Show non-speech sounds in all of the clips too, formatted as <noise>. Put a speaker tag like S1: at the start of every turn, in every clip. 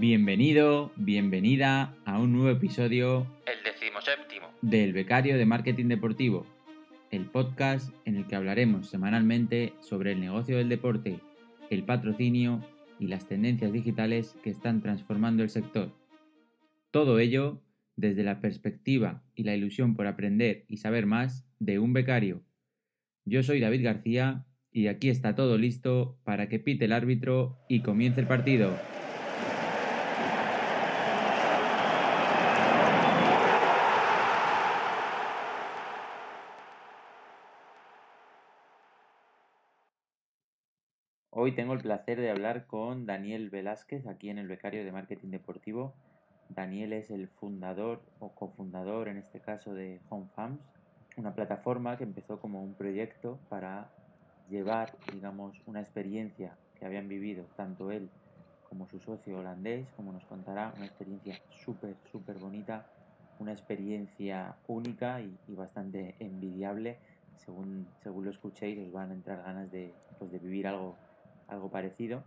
S1: Bienvenido, bienvenida a un nuevo episodio
S2: El decimoséptimo.
S1: del Becario de Marketing Deportivo, el podcast en el que hablaremos semanalmente sobre el negocio del deporte, el patrocinio y las tendencias digitales que están transformando el sector. Todo ello desde la perspectiva y la ilusión por aprender y saber más de un becario. Yo soy David García y aquí está todo listo para que pite el árbitro y comience el partido. Hoy tengo el placer de hablar con Daniel Velázquez aquí en el Becario de Marketing Deportivo. Daniel es el fundador o cofundador en este caso de Home Farms, una plataforma que empezó como un proyecto para llevar, digamos, una experiencia que habían vivido tanto él como su socio holandés, como nos contará, una experiencia súper, súper bonita, una experiencia única y, y bastante envidiable. Según, según lo escuchéis, os van a entrar ganas de, pues, de vivir algo, algo parecido.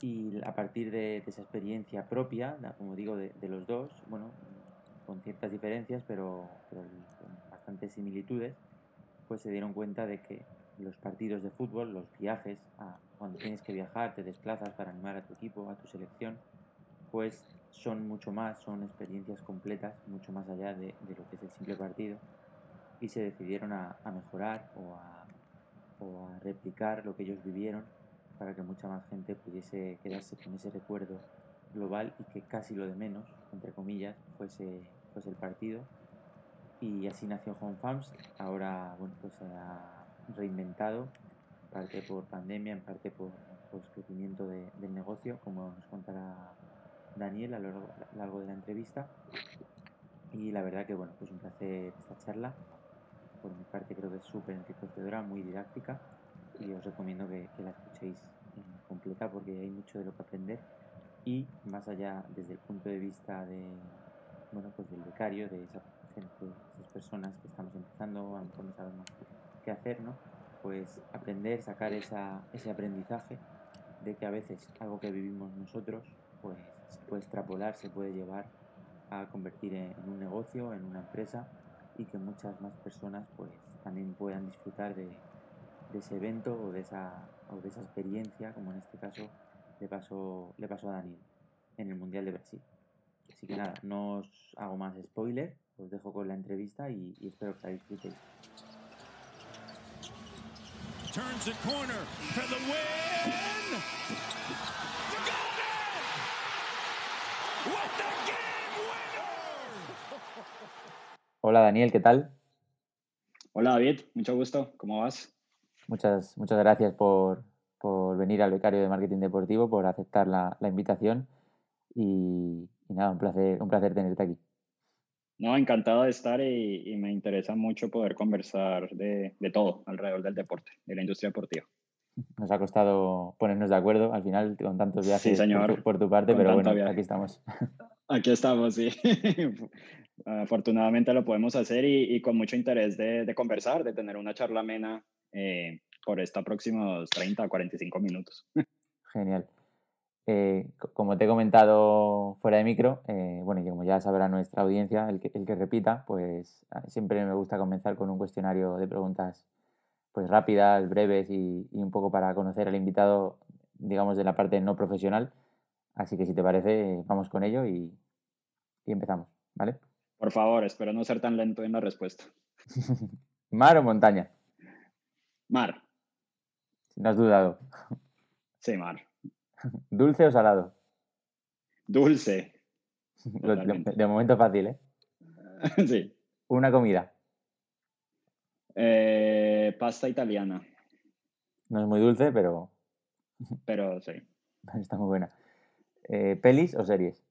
S1: Y a partir de, de esa experiencia propia, como digo, de, los dos, bueno, con ciertas diferencias, pero, pero con bastantes similitudes, pues se dieron cuenta de que los partidos de fútbol, los viajes, a- cuando tienes que viajar, te desplazas para animar a tu equipo, a tu selección, pues son mucho más, son experiencias completas, mucho más allá de, lo que es el simple partido, y se decidieron a, mejorar o o a replicar lo que ellos vivieron para que mucha más gente pudiese quedarse con ese recuerdo global y que casi lo de menos, entre comillas, fuese, fuese el partido. Y así nació Home Farms. Ahora, bueno, pues se ha reinventado, en parte por pandemia, en parte por pues, crecimiento de- del negocio, como nos contará Daniel a lo largo, a lo largo de la entrevista. Y la verdad que, bueno, pues un placer esta charla. Por mi parte creo que es súper enriquecedora, muy didáctica y os recomiendo que, que la escuchéis eh, completa porque hay mucho de lo que aprender. Y más allá desde el punto de vista de bueno pues del becario de esa gente esas personas que estamos empezando a lo mejor no sabemos qué hacer no pues aprender sacar esa, ese aprendizaje de que a veces algo que vivimos nosotros pues se puede extrapolar se puede llevar a convertir en, un negocio en una empresa y que muchas más personas pues también puedan disfrutar de, de ese evento o de esa, o de esa experiencia, como en este caso le pasó, le pasó a Daniel en el Mundial de Brasil. Así que nada, no os hago más spoiler, os dejo con la entrevista y, y espero que la disfrutéis.
S3: Turns the corner for the win. Got it! With the game winner!
S1: Hola Daniel, ¿qué tal?
S4: Hola David, mucho gusto, ¿cómo vas?
S1: Muchas, muchas gracias por, por venir al becario de marketing deportivo, por aceptar la, la invitación y, y nada, un placer, un placer tenerte aquí.
S4: No, encantado de estar y, y me interesa mucho poder conversar de, de todo alrededor del deporte, de la industria deportiva. <laughs>
S1: Nos ha costado ponernos de acuerdo al final con tantos viajes
S4: Sí,
S1: por
S4: señor.
S1: tu- por, tu parte, pero bueno,
S4: viaje.
S1: aquí estamos. <laughs>
S4: Aquí estamos, sí. <laughs> Afortunadamente lo podemos hacer y, y con mucho interés de, de conversar, de tener una charla amena eh, por estos próximos 30 a 45 minutos. <laughs>
S1: Genial. Eh, co- como te he comentado fuera de micro, eh, bueno, y como ya sabrá nuestra audiencia, el que, el que repita, pues ah, siempre me gusta comenzar con un cuestionario de preguntas pues rápidas, breves y, y un poco para conocer al invitado, digamos, de la parte no profesional. Así que si te parece, vamos con ello y, y empezamos, ¿vale?
S4: Por favor, espero no ser tan lento en la respuesta. <laughs>
S1: ¿Mar o montaña?
S4: Mar,
S1: no has dudado.
S4: sí, mar.
S1: ¿Dulce o salado?
S4: Dulce, Totalmente.
S1: de momento fácil, ¿eh? <laughs>
S4: sí.
S1: Una comida.
S4: Eh, pasta italiana,
S1: No es muy dulce, pero <laughs>
S4: pero sí.
S1: está muy buena. Eh, ¿Pelis o series?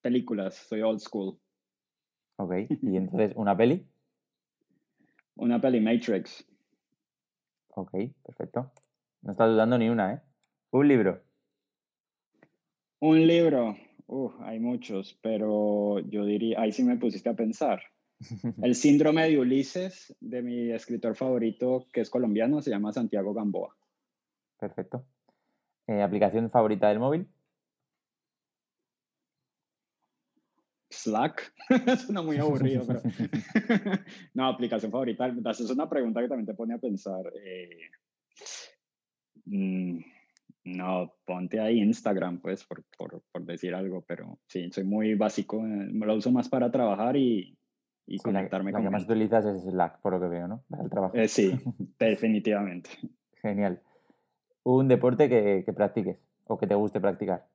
S4: Películas, soy old school.
S1: Ok. Y entonces, ¿una peli?
S4: Una peli Matrix.
S1: Ok, perfecto. No estás dudando ni una, ¿eh? Un libro.
S4: Un libro. Uf, hay muchos, pero yo diría, ahí sí me pusiste a pensar. <laughs> El síndrome de Ulises, de mi escritor favorito, que es colombiano, se llama Santiago Gamboa.
S1: Perfecto. Eh, ¿Aplicación favorita del móvil?
S4: Slack. <laughs> Suena muy aburrido, pero... <laughs> <laughs> no, aplicación favorita. Es una pregunta que también te pone a pensar. Eh, mm, no, ponte ahí Instagram, pues, por, por, por, decir algo, pero sí, soy muy básico. Eh, me lo uso más para trabajar y, y conectarme
S1: con... Lo que más utilizas es Slack, por lo que veo, ¿no? Para el trabajo.
S4: Eh, sí, definitivamente.
S1: Genial. Un deporte que, que, practiques o que te guste practicar.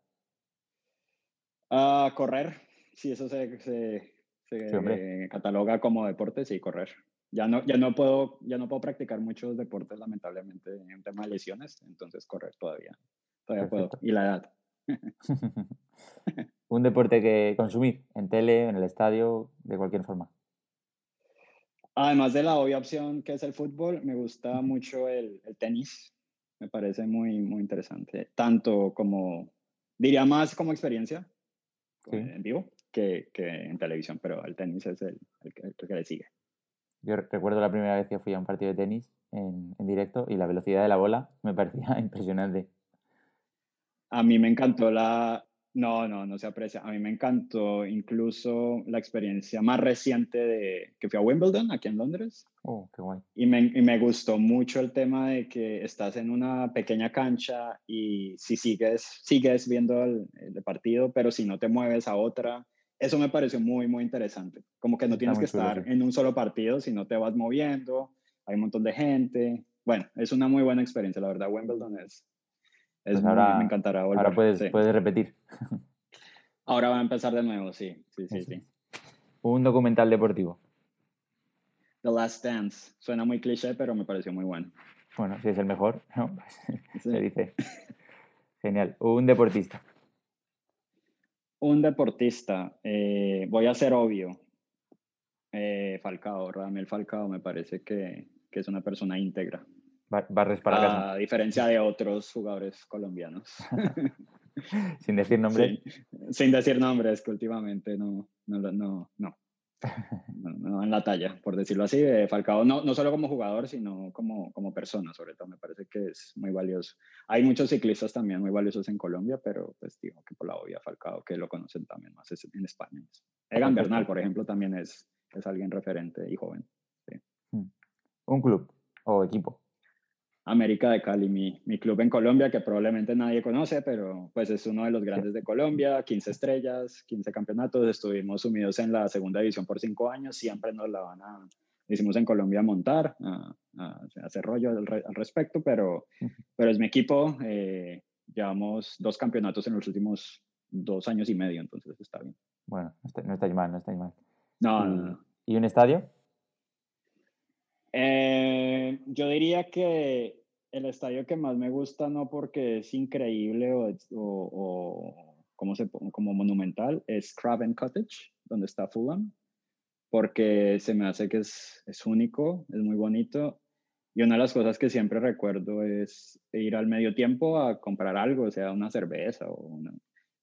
S4: Uh, correr, sí, eso se, se, se cataloga como deporte, sí, correr. Ya no, ya, no puedo, ya no puedo practicar muchos deportes, lamentablemente, en tema de lesiones, entonces correr todavía, todavía puedo. Y la edad. <laughs>
S1: Un deporte que consumir en tele, en el estadio, de cualquier forma.
S4: Además de la obvia opción que es el fútbol, me gusta mucho el, el tenis. Me parece muy, muy interesante. Tanto como, diría más como experiencia en vivo que, que, en televisión, pero el tenis es el, el, el que le sigue.
S1: Yo recuerdo la primera vez que fui a un partido de tenis en, en, directo y la velocidad de la bola me parecía <laughs> impresionante.
S4: A mí me encantó la... No, no, no se aprecia. A mí me encantó incluso la experiencia más reciente de que fui a Wimbledon, aquí en Londres.
S1: Oh, qué guay.
S4: Y me, y me gustó mucho el tema de que estás en una pequeña cancha y si sigues, sigues viendo el, el partido, pero si no te mueves a otra, eso me pareció muy, muy interesante. Como que no tienes que estar en un solo partido, sino te vas moviendo, hay un montón de gente. Bueno, es una muy buena experiencia, la verdad. Wimbledon es, es
S1: Pues
S4: muy-
S1: ahora-
S4: me encantará volver.
S1: Ahora puedes,
S4: sí.
S1: puedes repetir.
S4: Ahora va a empezar de nuevo, sí, sí, sí, sí.
S1: Un documental deportivo.
S4: The Last Dance. Suena muy cliché, pero me pareció muy bueno.
S1: Bueno, si es el mejor, ¿no? <laughs> Se dice. Genial. Un deportista.
S4: Un deportista, eh, voy a ser obvio. Eh, Falcao, Radamel Falcao me parece que, que es una persona íntegra,
S1: Ba- Barres para casa.
S4: a diferencia de otros jugadores colombianos. <laughs>
S1: Sin decir nombre.
S4: Sí, sin decir nombres, que últimamente no, no, no, no, no, no en la talla, por decirlo así, de Falcao, no, no solo como jugador, sino como, como persona, sobre todo, me parece que es muy valioso. Hay muchos ciclistas también muy valiosos en Colombia, pero pues digo que por la obvia Falcao, que lo conocen también más es en España. Egan. Bernal, por ejemplo, también es, es alguien referente y joven.
S1: Un club o equipo.
S4: América de Cali, mi, mi club en Colombia, que probablemente nadie conoce, pero pues es uno de los grandes de Colombia, 15 estrellas, 15 campeonatos, estuvimos sumidos en la segunda división por cinco años, siempre nos la van a, hicimos en Colombia montar, a, a hacer rollo al, al respecto, pero, pero es mi equipo, eh, llevamos dos campeonatos en los últimos dos años y medio, entonces está bien.
S1: Bueno, no está- no estáis mal, no estáis mal.
S4: No,
S1: y,
S4: no, no.
S1: ¿y un estadio?
S4: Eh, yo diría que el estadio que más me gusta, no porque es increíble o, o, o como, se, como monumental, es Craven Cottage, donde está Fulham, porque se me hace que es, es único, es muy bonito. Y una de las cosas que siempre recuerdo es ir al medio tiempo a comprar algo, o sea, una cerveza o una,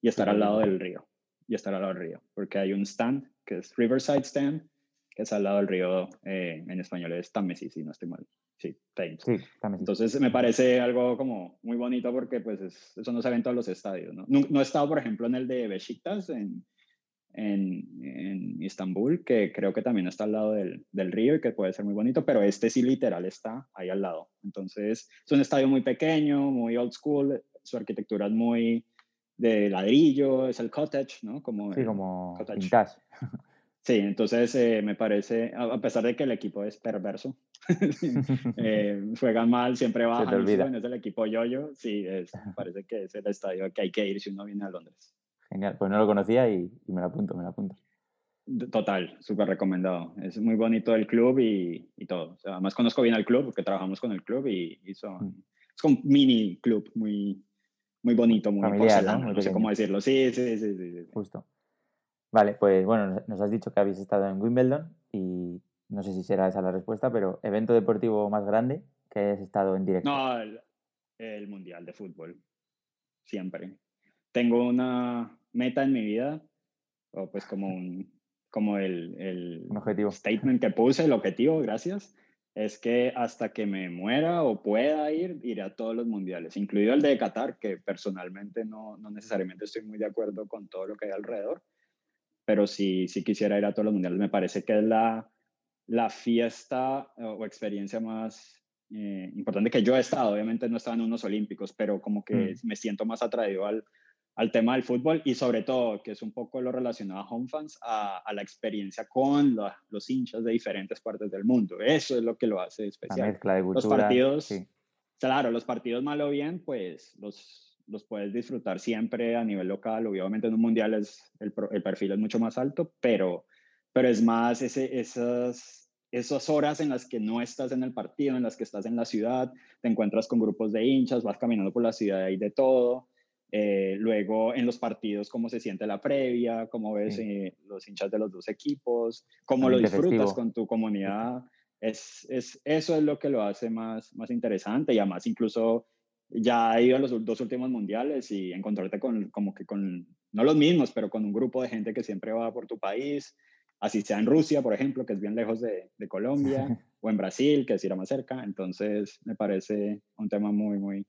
S4: y estar al lado del río. Y estar al lado del río, porque hay un stand que es Riverside Stand, que es al lado del río, eh, en español es Támesis, si no estoy mal. Sí, Thames.
S1: Sí, también.
S4: Entonces me parece algo como muy bonito porque pues es- eso no se ve en todos los estadios, ¿no? No, no he estado, por ejemplo, en el de Besiktas en, en, en Istambul, que creo que también está al lado del, del río y que puede ser muy bonito, pero este sí literal está ahí al lado. Entonces es un estadio muy pequeño, muy old school, su arquitectura es muy de ladrillo, es el cottage, ¿no? Como
S1: Sí, como
S4: cottage. <laughs> Sí, entonces eh, me parece, a pesar de que el equipo es perverso, <laughs> eh, juegan mal, siempre
S1: te
S4: bajan y
S1: olvida.
S4: suben, es el equipo yoyo, sí, es, parece que es el estadio que hay que ir si uno viene a Londres.
S1: Genial, pues no lo conocía y, y me lo apunto, me lo apunto.
S4: Total, súper recomendado. Es muy bonito el club y, y todo. O sea, además conozco bien al club porque trabajamos con el club y, y son,
S1: Mm.
S4: es un mini club muy, muy bonito, muy
S1: Familiar, ¿no? Muy
S4: no sé cómo decirlo. Sí, sí, sí, sí, sí.
S1: Justo. Vale, pues bueno, nos- nos has dicho que habéis estado en Wimbledon y no sé si será esa la respuesta, pero evento deportivo más grande que hayas estado en directo.
S4: No, el, el Mundial de Fútbol. Siempre. Tengo una meta en mi vida, o pues como un como el, el
S1: Un objetivo.
S4: statement que puse, el objetivo, gracias, es que hasta que me muera o pueda ir, iré a todos los mundiales, incluido el de Qatar, que personalmente no, no necesariamente estoy muy de acuerdo con todo lo que hay alrededor, pero sí, sí quisiera ir a todos los mundiales. Me parece que es la, la fiesta o experiencia más eh, importante que yo he estado. Obviamente no estaba en unos olímpicos, pero como que
S1: Mm.
S4: me siento más atraído al, al tema del fútbol y sobre todo, que es un poco lo relacionado a home fans, a, a la experiencia con la- los hinchas de diferentes partes del mundo. Eso es lo que lo hace
S1: La
S4: especial.
S1: mezcla de
S4: Los
S1: culturas.
S4: partidos,
S1: sí.
S4: claro, los partidos mal o bien, pues los, los puedes disfrutar siempre a nivel local. Obviamente en un mundial es, el perfil es mucho más alto, pero, pero es más ese, esas, esas horas en las que no estás en el partido, en las que estás en la ciudad, te encuentras con grupos de hinchas, vas caminando por la ciudad y de todo. Eh, luego en los partidos, cómo se siente la previa, cómo ves
S1: Sí.
S4: eh, los hinchas de los dos equipos, cómo lo disfrutas
S1: festivo.
S4: con tu comunidad. Es, es, eso es lo que lo hace más, más interesante y además incluso ya he ido a los dos últimos mundiales y encontrarte con como que con, no los mismos, pero con un grupo de gente que siempre va por tu país, así sea en Rusia, por ejemplo, que es bien lejos de, de Colombia, <laughs> o en Brasil, que es ir a más cerca. Entonces me parece un tema muy, muy...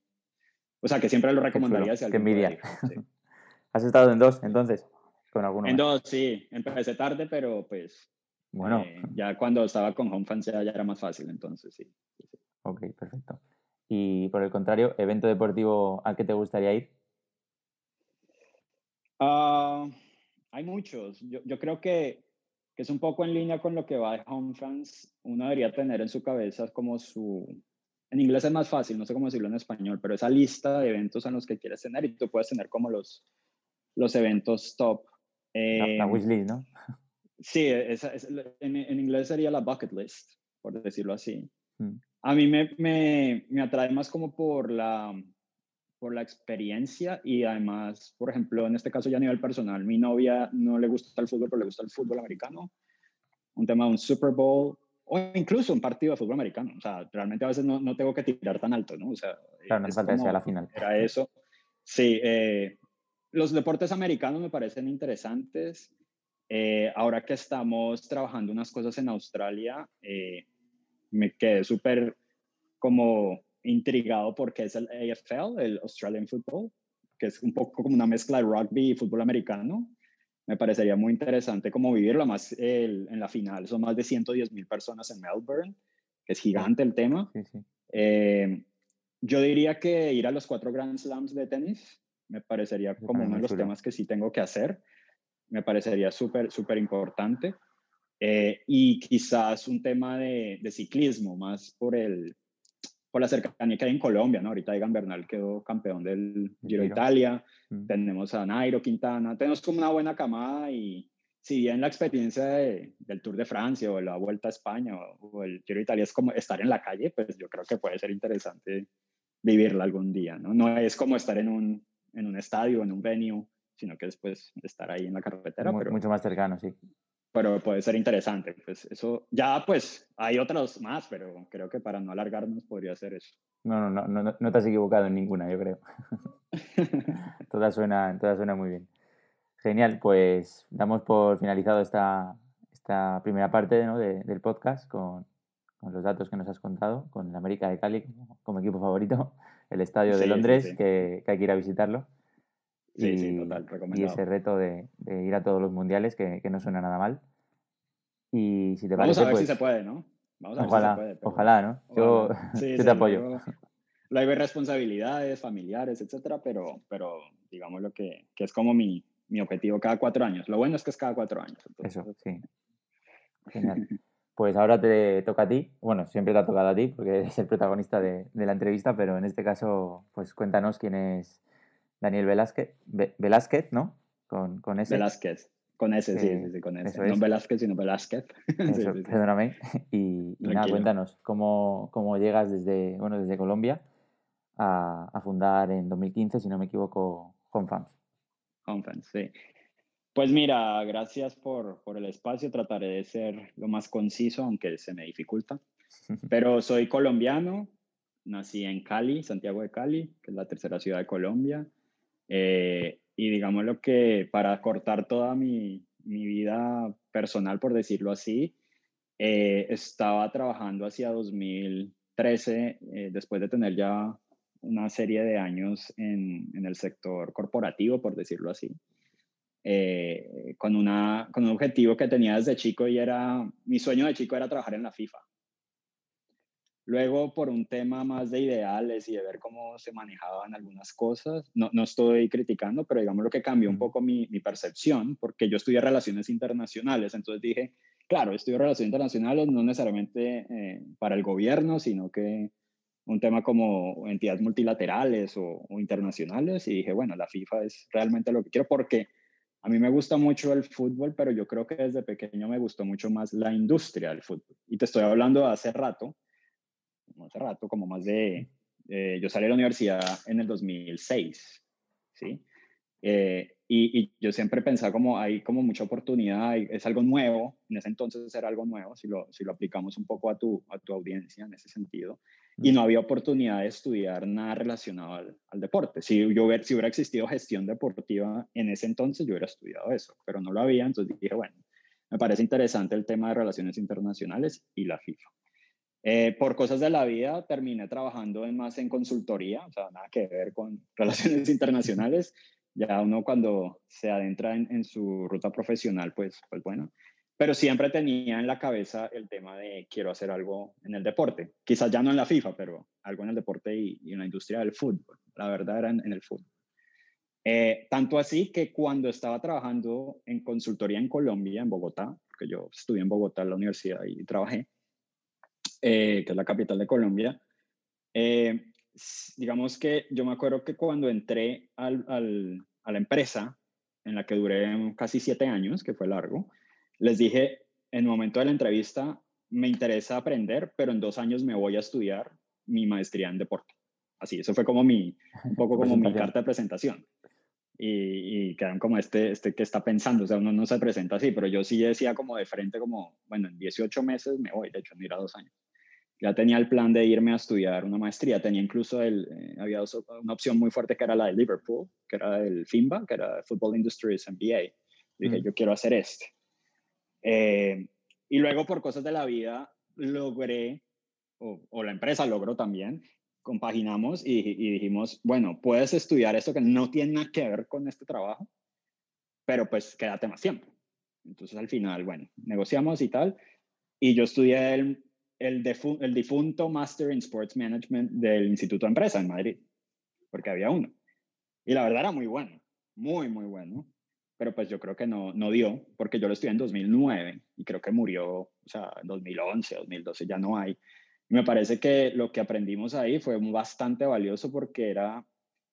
S4: O sea, que siempre lo recomendaría si
S1: Qué
S4: alguien puede
S1: envidia.
S4: ir, sí. <laughs>
S1: ¿Has estado en dos entonces? Con alguno
S4: En
S1: más?
S4: dos, sí, empecé tarde, pero pues
S1: Bueno,
S4: eh, ya cuando estaba con Home Fans ya, era más fácil, entonces sí. sí, sí.
S1: ok, perfecto. Y por el contrario, evento deportivo al que te gustaría ir.
S4: Ah, hay muchos. Yo, yo creo que, que es un poco en línea con lo que va de Home Fans. Uno debería tener en su cabeza como su... En inglés es más fácil, no sé cómo decirlo en español, pero esa lista de eventos en los que quieres tener y tú puedes tener como los, los eventos top.
S1: La, la
S4: Eh,
S1: wishlist, ¿no?
S4: Sí, es- en, en inglés sería la bucket list, por decirlo así.
S1: Mm.
S4: A mí me, me, me atrae más como por la, por la experiencia y además, por ejemplo, en este caso ya a nivel personal, mi novia no le gusta el fútbol, pero le gusta el fútbol americano. Un tema de un Super Bowl o incluso un partido de fútbol americano. O sea, realmente a veces no, no tengo que tirar tan alto, ¿no? O sea,
S1: Claro, no falta
S4: como-
S1: la final.
S4: Era eso. Sí, eh, los deportes americanos me parecen interesantes. Eh, ahora que estamos trabajando unas cosas en Australia, eh, me quedé súper como intrigado porque es el AFL, el Australian Football, que es un poco como una mezcla de rugby y fútbol americano. Me parecería muy interesante como vivirlo, más el- en la final. Son más de 110 mil personas en Melbourne, que es gigante el tema.
S1: Sí, sí.
S4: Eh, yo diría que ir a los cuatro Grand Slams de tenis me parecería como uno de los temas que sí tengo que hacer. Me parecería súper, súper importante. Eh, y quizás un tema de, de ciclismo, más por, el, por la cercanía que hay en Colombia, ¿no? Ahorita Egan Bernal quedó campeón del Giro de. Italia,
S1: Mm.
S4: tenemos a Nairo Quintana, tenemos como una buena camada y si bien la experiencia de- del Tour de Francia o la Vuelta a España o, o el Giro de Italia es como estar en la calle, pues yo creo que puede ser interesante vivirla algún día, ¿no? No es como estar en un, en un estadio, en un venue, sino que después estar ahí en la carretera,
S1: Mu-
S4: pero,
S1: Mucho más cercano, sí.
S4: Pero puede ser interesante. Pues eso, ya pues hay otros más, pero creo que para no alargarnos podría ser eso.
S1: No, no, no, no, no te has equivocado en ninguna, yo creo. <laughs> Todas suenan, todas suenan muy bien. Genial, pues damos por finalizado esta, esta primera parte ¿no? de- del podcast con, con los datos que nos has contado, con el América de Cali como, como equipo favorito, el estadio de
S4: sí,
S1: Londres,
S4: sí.
S1: Que, que hay que ir a visitarlo.
S4: Sí,
S1: y,
S4: sí, total,
S1: y ese reto de, de ir a todos los mundiales, que, que no suena nada mal. Y si te
S4: Vamos
S1: parece,
S4: a ver
S1: pues
S4: si se puede, ¿no? Vamos a ver
S1: ojalá,
S4: si se puede. pero-
S1: ojalá, ¿no? Yo. <laughs>
S4: Sí,
S1: yo te apoyo.
S4: luego- Luego hay responsabilidades familiares, etcétera, pero, pero digamos lo que, que es como mi, mi objetivo cada cuatro años. Lo bueno es que es cada cuatro años. entonces,
S1: Eso, sí. Genial. <laughs> Pues ahora te toca a ti. Bueno, siempre te ha tocado a ti porque eres el protagonista de, de la entrevista, pero en este caso, pues cuéntanos quién es Daniel Velázquez, Ve- Velázquez, ¿no? Con, con ese.
S4: Velázquez. Con ese, sí,
S1: Eh,
S4: sí, sí, con ese.
S1: eso
S4: No
S1: es.
S4: Velázquez, sino Velázquez. <laughs>
S1: Eso,
S4: sí,
S1: perdóname. <laughs> Y, y nada, cuéntanos cómo, cómo llegas desde, bueno, desde Colombia a, a fundar en 2015, si no me equivoco, Home Farms.
S4: Conference, sí. Pues mira, gracias por, por el espacio. Trataré de ser lo más conciso, aunque se me dificulta. <laughs> Pero soy colombiano, nací en Cali, Santiago de Cali, que es la tercera ciudad de Colombia. Eh, y digamos lo que para cortar toda mi, mi vida personal, por decirlo así, eh, estaba trabajando hacia 2013, eh, después de tener ya una serie de años en, en el sector corporativo, por decirlo así. eh, con, una, con un objetivo que tenía desde chico y era, mi sueño de chico era trabajar en la FIFA. Luego, por un tema más de ideales y de ver cómo se manejaban algunas cosas, no, no estoy criticando, pero digamos lo que cambió un poco mi, mi, percepción, porque yo estudié relaciones internacionales, entonces dije, claro, estudio relaciones internacionales no necesariamente eh, para el gobierno, sino que un tema como entidades multilaterales o, o, internacionales, y dije, bueno, la FIFA es realmente lo que quiero, porque a mí me gusta mucho el fútbol, pero yo creo que desde pequeño me gustó mucho más la industria del fútbol. Y te estoy hablando de hace rato hace rato, como más de, eh, yo salí de la universidad en el 2006, ¿sí? Eh, y, y, yo siempre pensaba como hay como mucha oportunidad, es algo nuevo, en ese entonces era algo nuevo, si lo, si lo aplicamos un poco a tu, a tu audiencia en ese sentido, y no había oportunidad de estudiar nada relacionado al, al deporte. Si, yo si hubiera existido gestión deportiva en ese entonces, yo hubiera estudiado eso, pero no lo había, entonces dije, bueno, me parece interesante el tema de relaciones internacionales y la FIFA. Eh, por cosas de la vida terminé trabajando en más en consultoría, o sea, nada que ver con <laughs> relaciones internacionales. Ya uno cuando se adentra en, su ruta profesional, pues, pues bueno. Pero siempre tenía en la cabeza el tema de quiero hacer algo en el deporte. Quizás ya no en la FIFA, pero algo en el deporte y, en la industria del fútbol. La verdad era en, el fútbol. Eh, tanto así que cuando estaba trabajando en consultoría en Colombia, en Bogotá, porque yo estudié en Bogotá en la universidad y trabajé, eh, que es la capital de Colombia. Eh, digamos que yo me acuerdo que cuando entré al, al, a la empresa, en la que duré casi siete años, que fue largo, les dije en el momento de la entrevista, me interesa aprender, pero en dos años me voy a estudiar mi maestría en deporte. Así, eso fue como mi, un poco como mi carta de presentación. Y, y quedan como este, este que está pensando, o sea, uno no se presenta así, pero yo sí decía como de frente, como, bueno, en 18 meses me voy, de hecho, mira, dos años ya tenía el plan de irme a estudiar una maestría. Tenía incluso el, eh, había una opción muy fuerte que era la de Liverpool, que era el FIMBA, que era Football Industries MBA. Dije, mm. yo quiero hacer este. Eh, y luego por cosas de la vida logré, o, la empresa logró también, compaginamos y, y, dijimos, bueno, puedes estudiar esto que no tiene nada que ver con este trabajo, pero pues quédate más tiempo. Entonces al final, bueno, negociamos y tal. Y yo estudié el el, difunto Master in Sports Management del Instituto de Empresa en Madrid, porque había uno. Y la verdad era muy bueno, muy, muy bueno. Pero pues yo creo que no, no dio, porque yo lo estudié en 2009 y creo que murió, o sea, en 2011, 2012 ya no hay. Me parece que lo que aprendimos ahí fue bastante valioso porque era,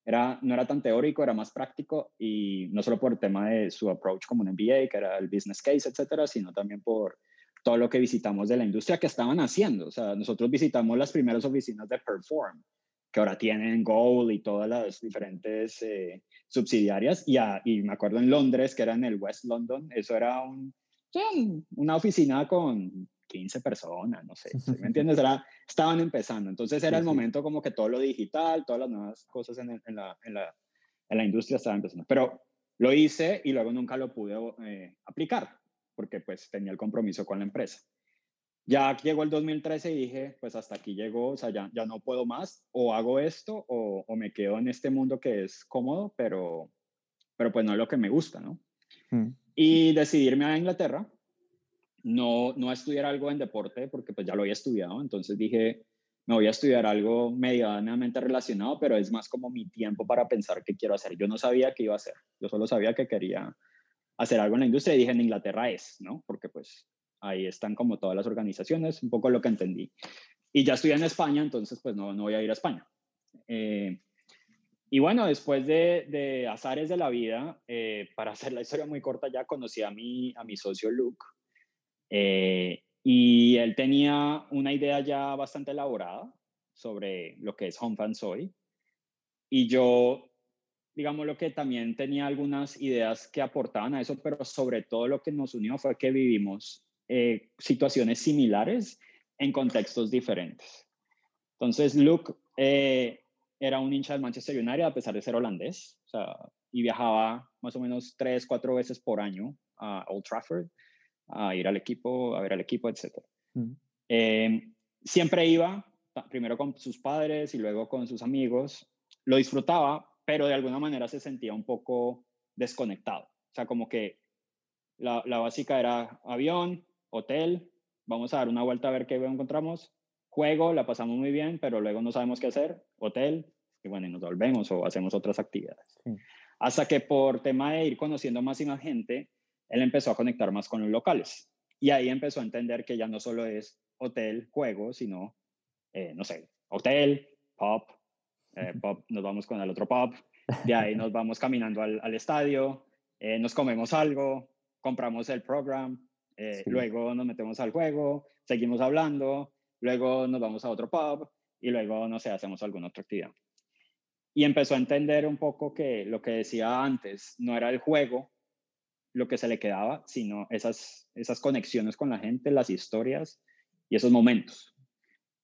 S4: era, no era tan teórico, era más práctico y no solo por el tema de su approach como un MBA, que era el business case, etcétera, sino también por todo lo que visitamos de la industria que estaban haciendo. O sea, nosotros visitamos las primeras oficinas de Perform, que ahora tienen Goal y todas las diferentes eh, subsidiarias. Y, y, me acuerdo en Londres, que era en el West London, eso era un, una oficina con 15 personas, no sé, ¿me entiendes? Era, estaban empezando. Entonces era el momento como que todo lo digital, todas las nuevas cosas en, en, la, en, la, en la, industria estaban empezando. Pero lo hice y luego nunca lo pude eh, aplicar porque pues tenía el compromiso con la empresa. Ya llegó el 2013 y dije, pues hasta aquí llegó, o sea, ya, ya no puedo más, o hago esto o, o, me quedo en este mundo que es cómodo, pero, pero pues no es lo que me gusta, ¿no? Mm. Y decidirme a Inglaterra, no, no a estudiar algo en deporte, porque pues ya lo había estudiado, entonces dije, me voy a estudiar algo medianamente relacionado, pero es más como mi tiempo para pensar qué quiero hacer. Yo no sabía qué iba a hacer, yo solo sabía que quería hacer algo en la industria y dije en Inglaterra es, ¿no? Porque pues ahí están como todas las organizaciones, un poco lo que entendí. Y ya estoy en España, entonces pues no, no voy a ir a España. Eh, y bueno, después de, azares de la vida, eh, para hacer la historia muy corta, ya conocí a mi, a mi socio Luke. Eh, y él tenía una idea ya bastante elaborada sobre lo que es Home Fan Soy. Y yo digamos, lo que también tenía algunas ideas que aportaban a eso, pero sobre todo lo que nos unió fue que vivimos eh, situaciones similares en contextos diferentes. Entonces, Luke eh, era un hincha del Manchester United a pesar de ser holandés, o sea, y viajaba más o menos tres, cuatro veces por año a Old Trafford a ir al equipo, a ver al equipo, etc. Mm. Eh, siempre iba, primero con sus padres y luego con sus amigos. Lo disfrutaba, pero de alguna manera se sentía un poco desconectado. sea, como que la, la básica era avión, hotel, vamos a dar una vuelta a ver qué encontramos, juego, la pasamos muy bien, pero luego no sabemos qué hacer, hotel, y bueno, y nos volvemos o hacemos otras actividades. Hasta que por tema de ir conociendo más y más gente, él empezó a conectar más con los locales. Y ahí empezó a entender que ya no solo es hotel, juego, sino, eh, no sé, hotel, pop, eh, pop, nos vamos con el otro pop, de ahí nos vamos caminando al, al estadio, eh, nos comemos algo, compramos el program, luego nos metemos al juego, seguimos hablando, luego nos vamos a otro pub y luego, no sé, hacemos alguna otra actividad. Y empezó a entender un poco que lo que decía antes no era el juego lo que se le quedaba, sino esas, esas conexiones con la gente, las historias y esos momentos.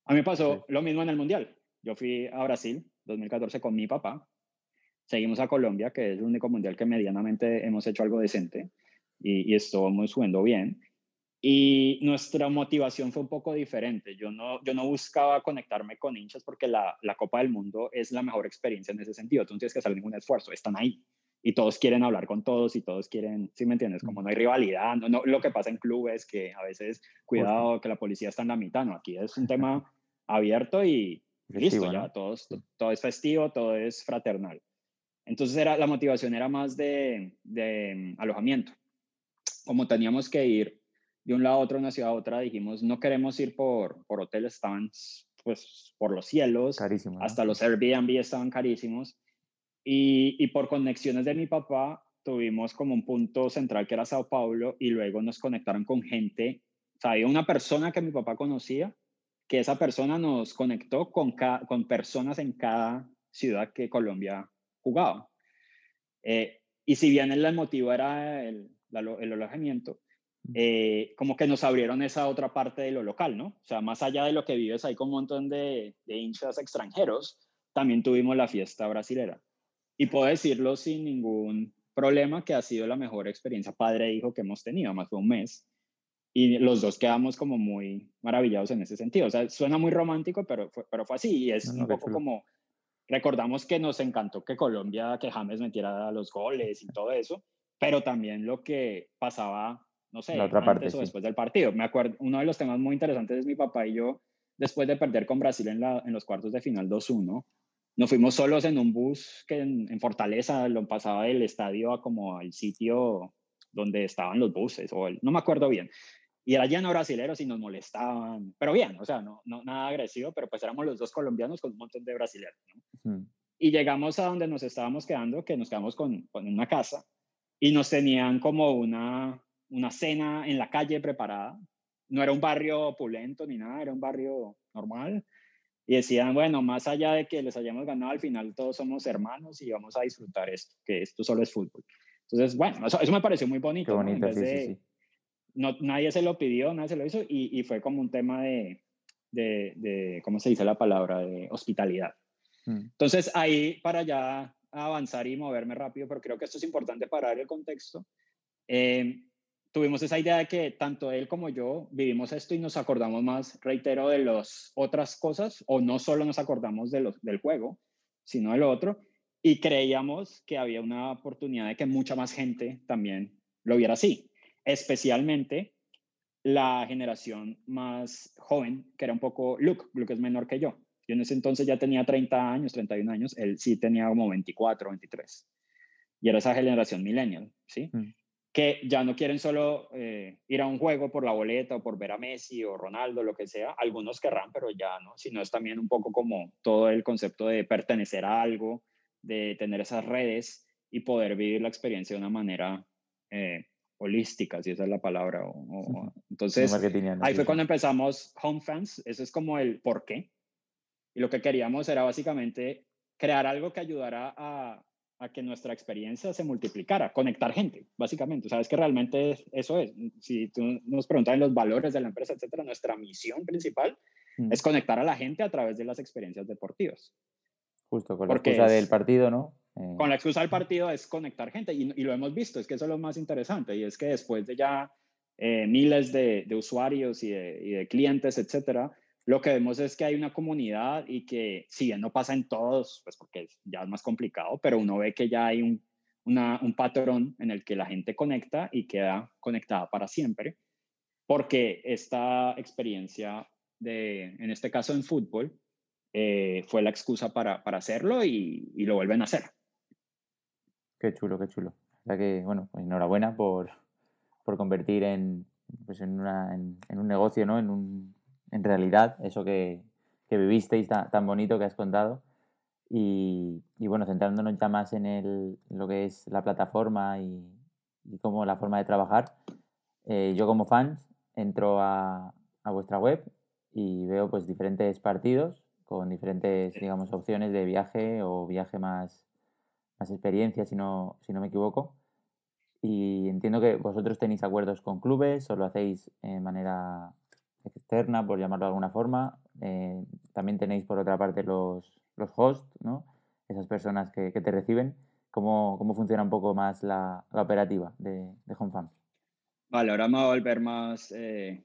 S4: A mí pasó lo mismo en el Mundial. Yo fui a Brasil 2014 con mi papá. Seguimos a Colombia, que es el único mundial que medianamente hemos hecho algo decente y, y estamos subiendo bien. Y nuestra motivación fue un poco diferente. Yo no, yo no buscaba conectarme con hinchas porque la, la Copa del Mundo es la mejor experiencia en ese sentido. Tú no tienes que hacer ningún esfuerzo, están ahí y todos quieren hablar con todos y todos quieren, ¿sí me entiendes? Como no hay rivalidad, no, no, lo que pasa en clubes que a veces, cuidado, que la policía está en la mitad, no, aquí es un <laughs> tema abierto y listo, ya, todos, todo es festivo, todo es fraternal. Entonces era, la motivación era más de, de mm, alojamiento. Como teníamos que ir de un lado a otro, una ciudad a otra, dijimos, no queremos ir por, por hoteles, estaban pues por los cielos, hasta los Airbnb estaban carísimos y, por conexiones de mi papá, tuvimos como un punto central que era Sao Paulo y luego nos conectaron con gente. O sea, había una persona que mi papá conocía, que esa persona nos conectó con, con personas en cada ciudad que Colombia jugaba. Eh, y si bien el motivo era el, el alojamiento, eh, como que nos abrieron esa otra parte de lo local, ¿no? O sea, más allá de lo que vives ahí con un montón de, de hinchas extranjeros, también tuvimos la fiesta brasilera. Y puedo decirlo sin ningún problema que ha sido la mejor experiencia padre e hijo que hemos tenido, más de un mes. Y los dos quedamos como muy maravillados en ese sentido. O sea, suena muy romántico, pero fue, pero fue así. Y es un poco como, recordamos que nos encantó que Colombia, que James metiera los goles y todo eso, pero también lo que pasaba, no sé,
S1: otra parte,
S4: o después del partido. Me acuerdo, uno de los temas muy interesantes es mi papá y yo, después de perder con Brasil en, la, en los cuartos de final 2-1, nos fuimos solos en un bus que en, Fortaleza lo pasaba del estadio a como al sitio donde estaban los buses, o no me acuerdo bien. Y era lleno de brasileros y nos molestaban, pero bien, o sea, no, no nada agresivo, pero pues éramos los dos colombianos con un montón de brasileros. Y llegamos a donde nos estábamos quedando, que nos quedamos con, con una casa, y nos tenían como una, una cena en la calle preparada. No era un barrio opulento ni nada, era un barrio normal y decían, bueno, más allá de que les hayamos ganado, al final todos somos hermanos y vamos a disfrutar esto, que esto solo es fútbol. Entonces, bueno, eso, me pareció muy bonito.
S1: bonito
S4: ¿no? Nadie se lo pidió, nadie se lo hizo y, y fue como un tema de, de, de, ¿cómo se dice la palabra? De hospitalidad. Mm. Entonces, ahí para ya avanzar y moverme rápido, pero creo que esto es importante para dar el contexto. Eh, tuvimos esa idea de que tanto él como yo vivimos esto y nos acordamos más, reitero, de las otras cosas, o no solo nos acordamos de los, del juego, sino del otro, y creíamos que había una oportunidad de que mucha más gente también lo viera así, especialmente la generación más joven, que era un poco Luke, Luke es menor que yo. Yo en ese entonces ya tenía 30 años, 31 años, él sí tenía como 24, 23. Y era esa generación millennial, ¿sí? Mm que ya no quieren solo eh, ir a un juego por la boleta o por ver a Messi o Ronaldo, lo que sea. Algunos querrán, pero ya no, sino es también un poco como todo el concepto de pertenecer a algo, de tener esas redes y poder vivir la experiencia de una manera eh, holística, si esa es la palabra. entonces, ahí fue cuando empezamos Home Fans, eso es como el por qué. Y lo que queríamos era básicamente crear algo que ayudara a, a que nuestra experiencia se multiplicara, conectar gente, básicamente. Sabes que realmente eso es. Si tú nos preguntas en los valores de la empresa, etcétera, nuestra misión principal mm. es conectar a la gente a través de las experiencias deportivas.
S1: Justo, con la excusa del partido, ¿no?
S4: Eh, con la excusa del partido es conectar gente y, lo hemos visto, es que eso es lo más interesante y es que después de ya eh, miles de, usuarios y de, y de clientes, etcétera, lo que vemos es que hay una comunidad y que si bien no pasa en todos, pues porque ya es más complicado, pero uno ve que ya hay un, un patrón en el que la gente conecta y queda conectada para siempre, porque esta experiencia de, en este caso en fútbol, eh, fue la excusa para, para hacerlo y, y, lo vuelven a hacer.
S1: Qué chulo, qué chulo. O que, bueno, pues enhorabuena por, por convertir en, pues en, una, en, un negocio, ¿no? En, un, en realidad, eso que, que vivisteis tan, bonito que has contado. Y, y, bueno, centrándonos ya más en el, lo que es la plataforma y, y cómo la forma de trabajar, eh, yo como fans entro a, a, vuestra web y veo pues diferentes partidos con diferentes, digamos, opciones de viaje o viaje más, más experiencia, si no, si no me equivoco. Y entiendo que vosotros tenéis acuerdos con clubes o lo hacéis de manera externa, por llamarlo de alguna forma. Eh, también tenéis, por otra parte, los, los hosts, ¿no? Esas personas que, que te reciben. ¿Cómo, ¿Cómo, funciona un poco más la, la operativa de, de HomeFam?
S4: Vale, ahora me voy a volver más eh,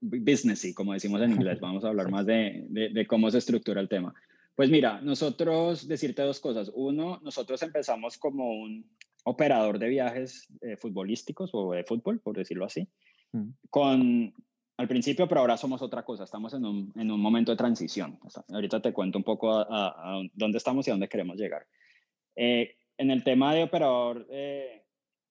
S4: businessy, como decimos en inglés. <laughs> Vamos a hablar más de, de, de, cómo se estructura el tema. Pues mira, nosotros, decirte dos cosas. Uno, nosotros empezamos como un operador de viajes eh, futbolísticos o de fútbol, por decirlo así, mm. con, al principio, pero ahora somos otra cosa. Estamos en un, en un momento de transición. Ahorita te cuento un poco a, a, a dónde estamos y a dónde queremos llegar. Eh, en el tema de operador eh,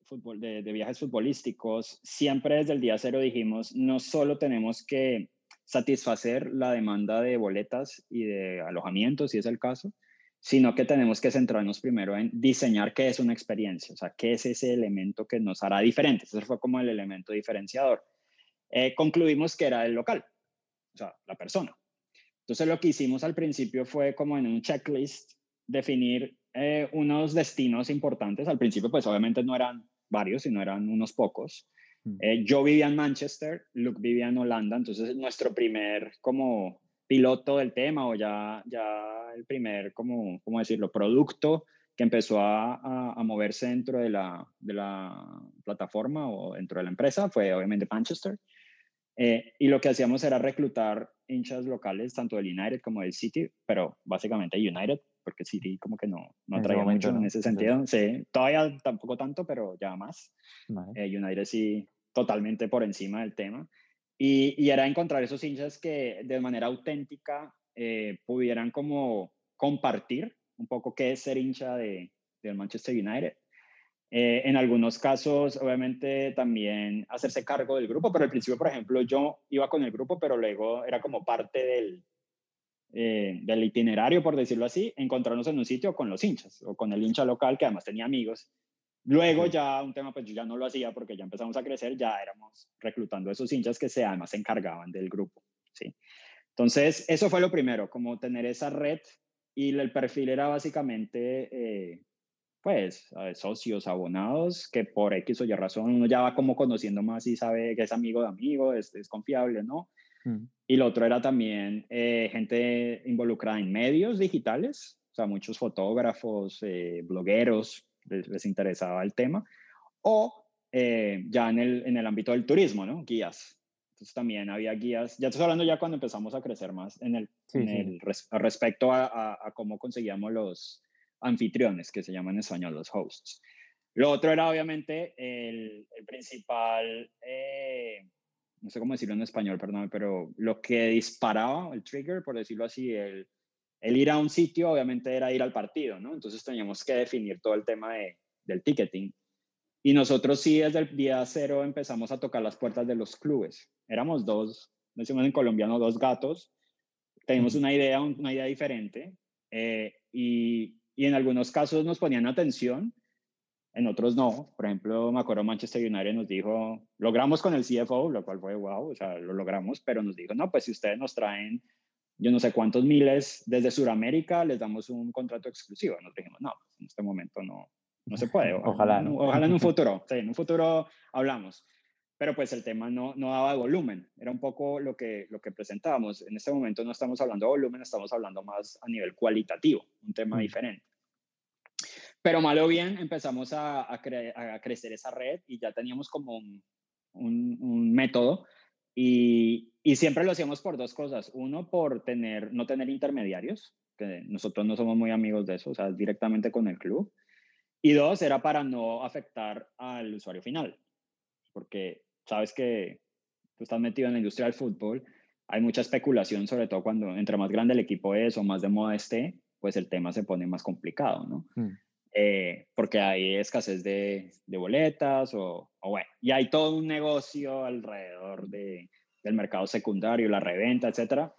S4: fútbol, de, de, viajes futbolísticos, siempre desde el día cero dijimos, no solo tenemos que satisfacer la demanda de boletas y de alojamiento, si es el caso, sino que tenemos que centrarnos primero en diseñar qué es una experiencia, o sea, qué es ese elemento que nos hará diferentes. Ese fue como el elemento diferenciador. Eh, concluimos que era el local, o sea, la persona. Entonces lo que hicimos al principio fue como en un checklist definir eh, unos destinos importantes. Al principio pues obviamente no eran varios, sino eran unos pocos. Mm. Eh, yo vivía en Manchester, Luke vivía en Holanda, entonces nuestro primer como piloto del tema o ya, ya el primer, como, ¿cómo decirlo?, producto que empezó a, a, a, moverse dentro de la, de la plataforma o dentro de la empresa fue obviamente Manchester. Eh, y lo que hacíamos era reclutar hinchas locales, tanto del United como del City, pero básicamente United, porque City como que no, no atraía mucho no. en ese sentido. Sí, todavía tampoco tanto, pero ya más. Vale. Eh, United sí, totalmente por encima del tema. Y, y, era encontrar esos hinchas que de manera auténtica eh, pudieran como compartir un poco qué es ser hincha de, del Manchester United. Eh, en algunos casos, obviamente, también hacerse cargo del grupo, pero al principio, por ejemplo, yo iba con el grupo, pero luego era como parte del, eh, del itinerario, por decirlo así, encontrarnos en un sitio con los hinchas o con el hincha local que además tenía amigos Luego ya un tema, pues yo ya no lo hacía porque ya empezamos a crecer, ya éramos reclutando a esos hinchas que se además se encargaban del grupo, ¿sí? Entonces, eso fue lo primero, como tener esa red y el perfil era básicamente, eh, pues, socios, abonados, que por X o Y razón uno ya va como conociendo más y sabe que es amigo de amigo, es, es confiable, ¿no? Mm. Y lo otro era también eh, gente involucrada en medios digitales, o sea, muchos fotógrafos, eh, blogueros, les, les interesaba el tema, o eh, ya en el, en el ámbito del turismo, ¿no? Guías. Entonces también había guías, ya estoy hablando ya cuando empezamos a crecer más en el, sí, en el res, respecto a, a, a, cómo conseguíamos los anfitriones, que se llaman en español los hosts. Lo otro era obviamente el, el principal, eh, no sé cómo decirlo en español, perdón, pero lo que disparaba, el trigger, por decirlo así, el, el ir a un sitio obviamente era ir al partido, ¿no? Entonces teníamos que definir todo el tema de, del ticketing. Y nosotros sí desde el día cero empezamos a tocar las puertas de los clubes. Éramos dos, decimos en colombiano, dos gatos. Teníamos una idea, una idea diferente. Eh, y, y en algunos casos nos ponían atención, en otros no. Por ejemplo, me acuerdo Manchester United nos dijo, logramos con el CFO, lo cual fue wow, o sea, lo logramos, pero nos dijo, no, pues si ustedes nos traen yo no sé cuántos miles desde Sudamérica, les damos un contrato exclusivo. Nos dijimos, no, pues en este momento no, no se puede. <laughs>
S1: Ojalá.
S4: ¿no? Ojalá en un <laughs> futuro, sí, en un futuro hablamos. Pero pues el tema no, no daba volumen, era un poco lo que, lo que presentábamos. En este momento no estamos hablando de volumen, estamos hablando más a nivel cualitativo, un tema mm. diferente. Pero mal o bien empezamos a, a, cre a, crecer esa red y ya teníamos como un, un, un método y, siempre lo hacíamos por dos cosas. Uno, por tener, no tener intermediarios, que nosotros no somos muy amigos de eso, o sea, directamente con el club. Y dos, era para no afectar al usuario final, porque sabes que tú estás metido en la industria del fútbol, hay mucha especulación, sobre todo cuando entre más grande el equipo es o más de moda esté, pues el tema se pone más complicado, ¿no? Mm. Eh, porque hay escasez de, de boletas o, o, bueno, y hay todo un negocio alrededor de, del mercado secundario, la reventa, etcétera.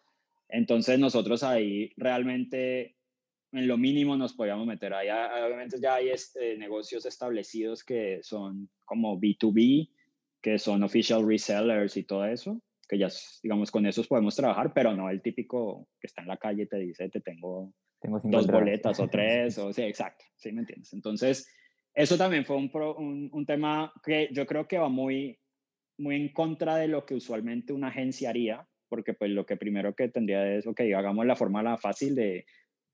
S4: Entonces nosotros ahí realmente en lo mínimo nos podíamos meter. Ahí obviamente ya hay este, negocios establecidos que son como B2B, que son official resellers y todo eso, que ya, digamos, con esos podemos trabajar, pero no el típico que está en la calle y te dice, te tengo, tengo dos boletas o <laughs> tres, o sí, exacto, sí, ¿me entiendes? Entonces, eso también fue un, un, un, tema que yo creo que va muy, muy en contra de lo que usualmente una agencia haría, porque pues lo que primero que tendría es, ok, hagamos la fórmula fácil de,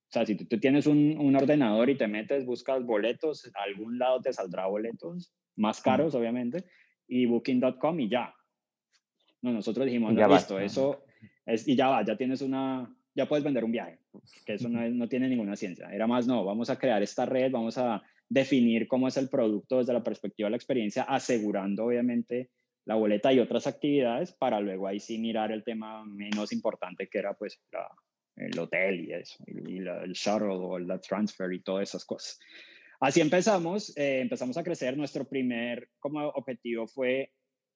S4: o sea, si tú, tú tienes un, un, ordenador y te metes, buscas boletos, a algún lado te saldrá boletos, más caros obviamente, y booking.com y ya. No, nosotros dijimos, no, listo, eso es, y ya va, ya tienes una, ya puedes vender un viaje, que eso no, no tiene ninguna ciencia. Era más, no, vamos a crear esta red, vamos a definir cómo es el producto desde la perspectiva de la experiencia, asegurando obviamente la boleta y otras actividades para luego ahí sí mirar el tema menos importante que era pues el hotel y eso, y, el shuttle o la transfer y todas esas cosas. Así empezamos, eh, empezamos a crecer. Nuestro primer como objetivo fue,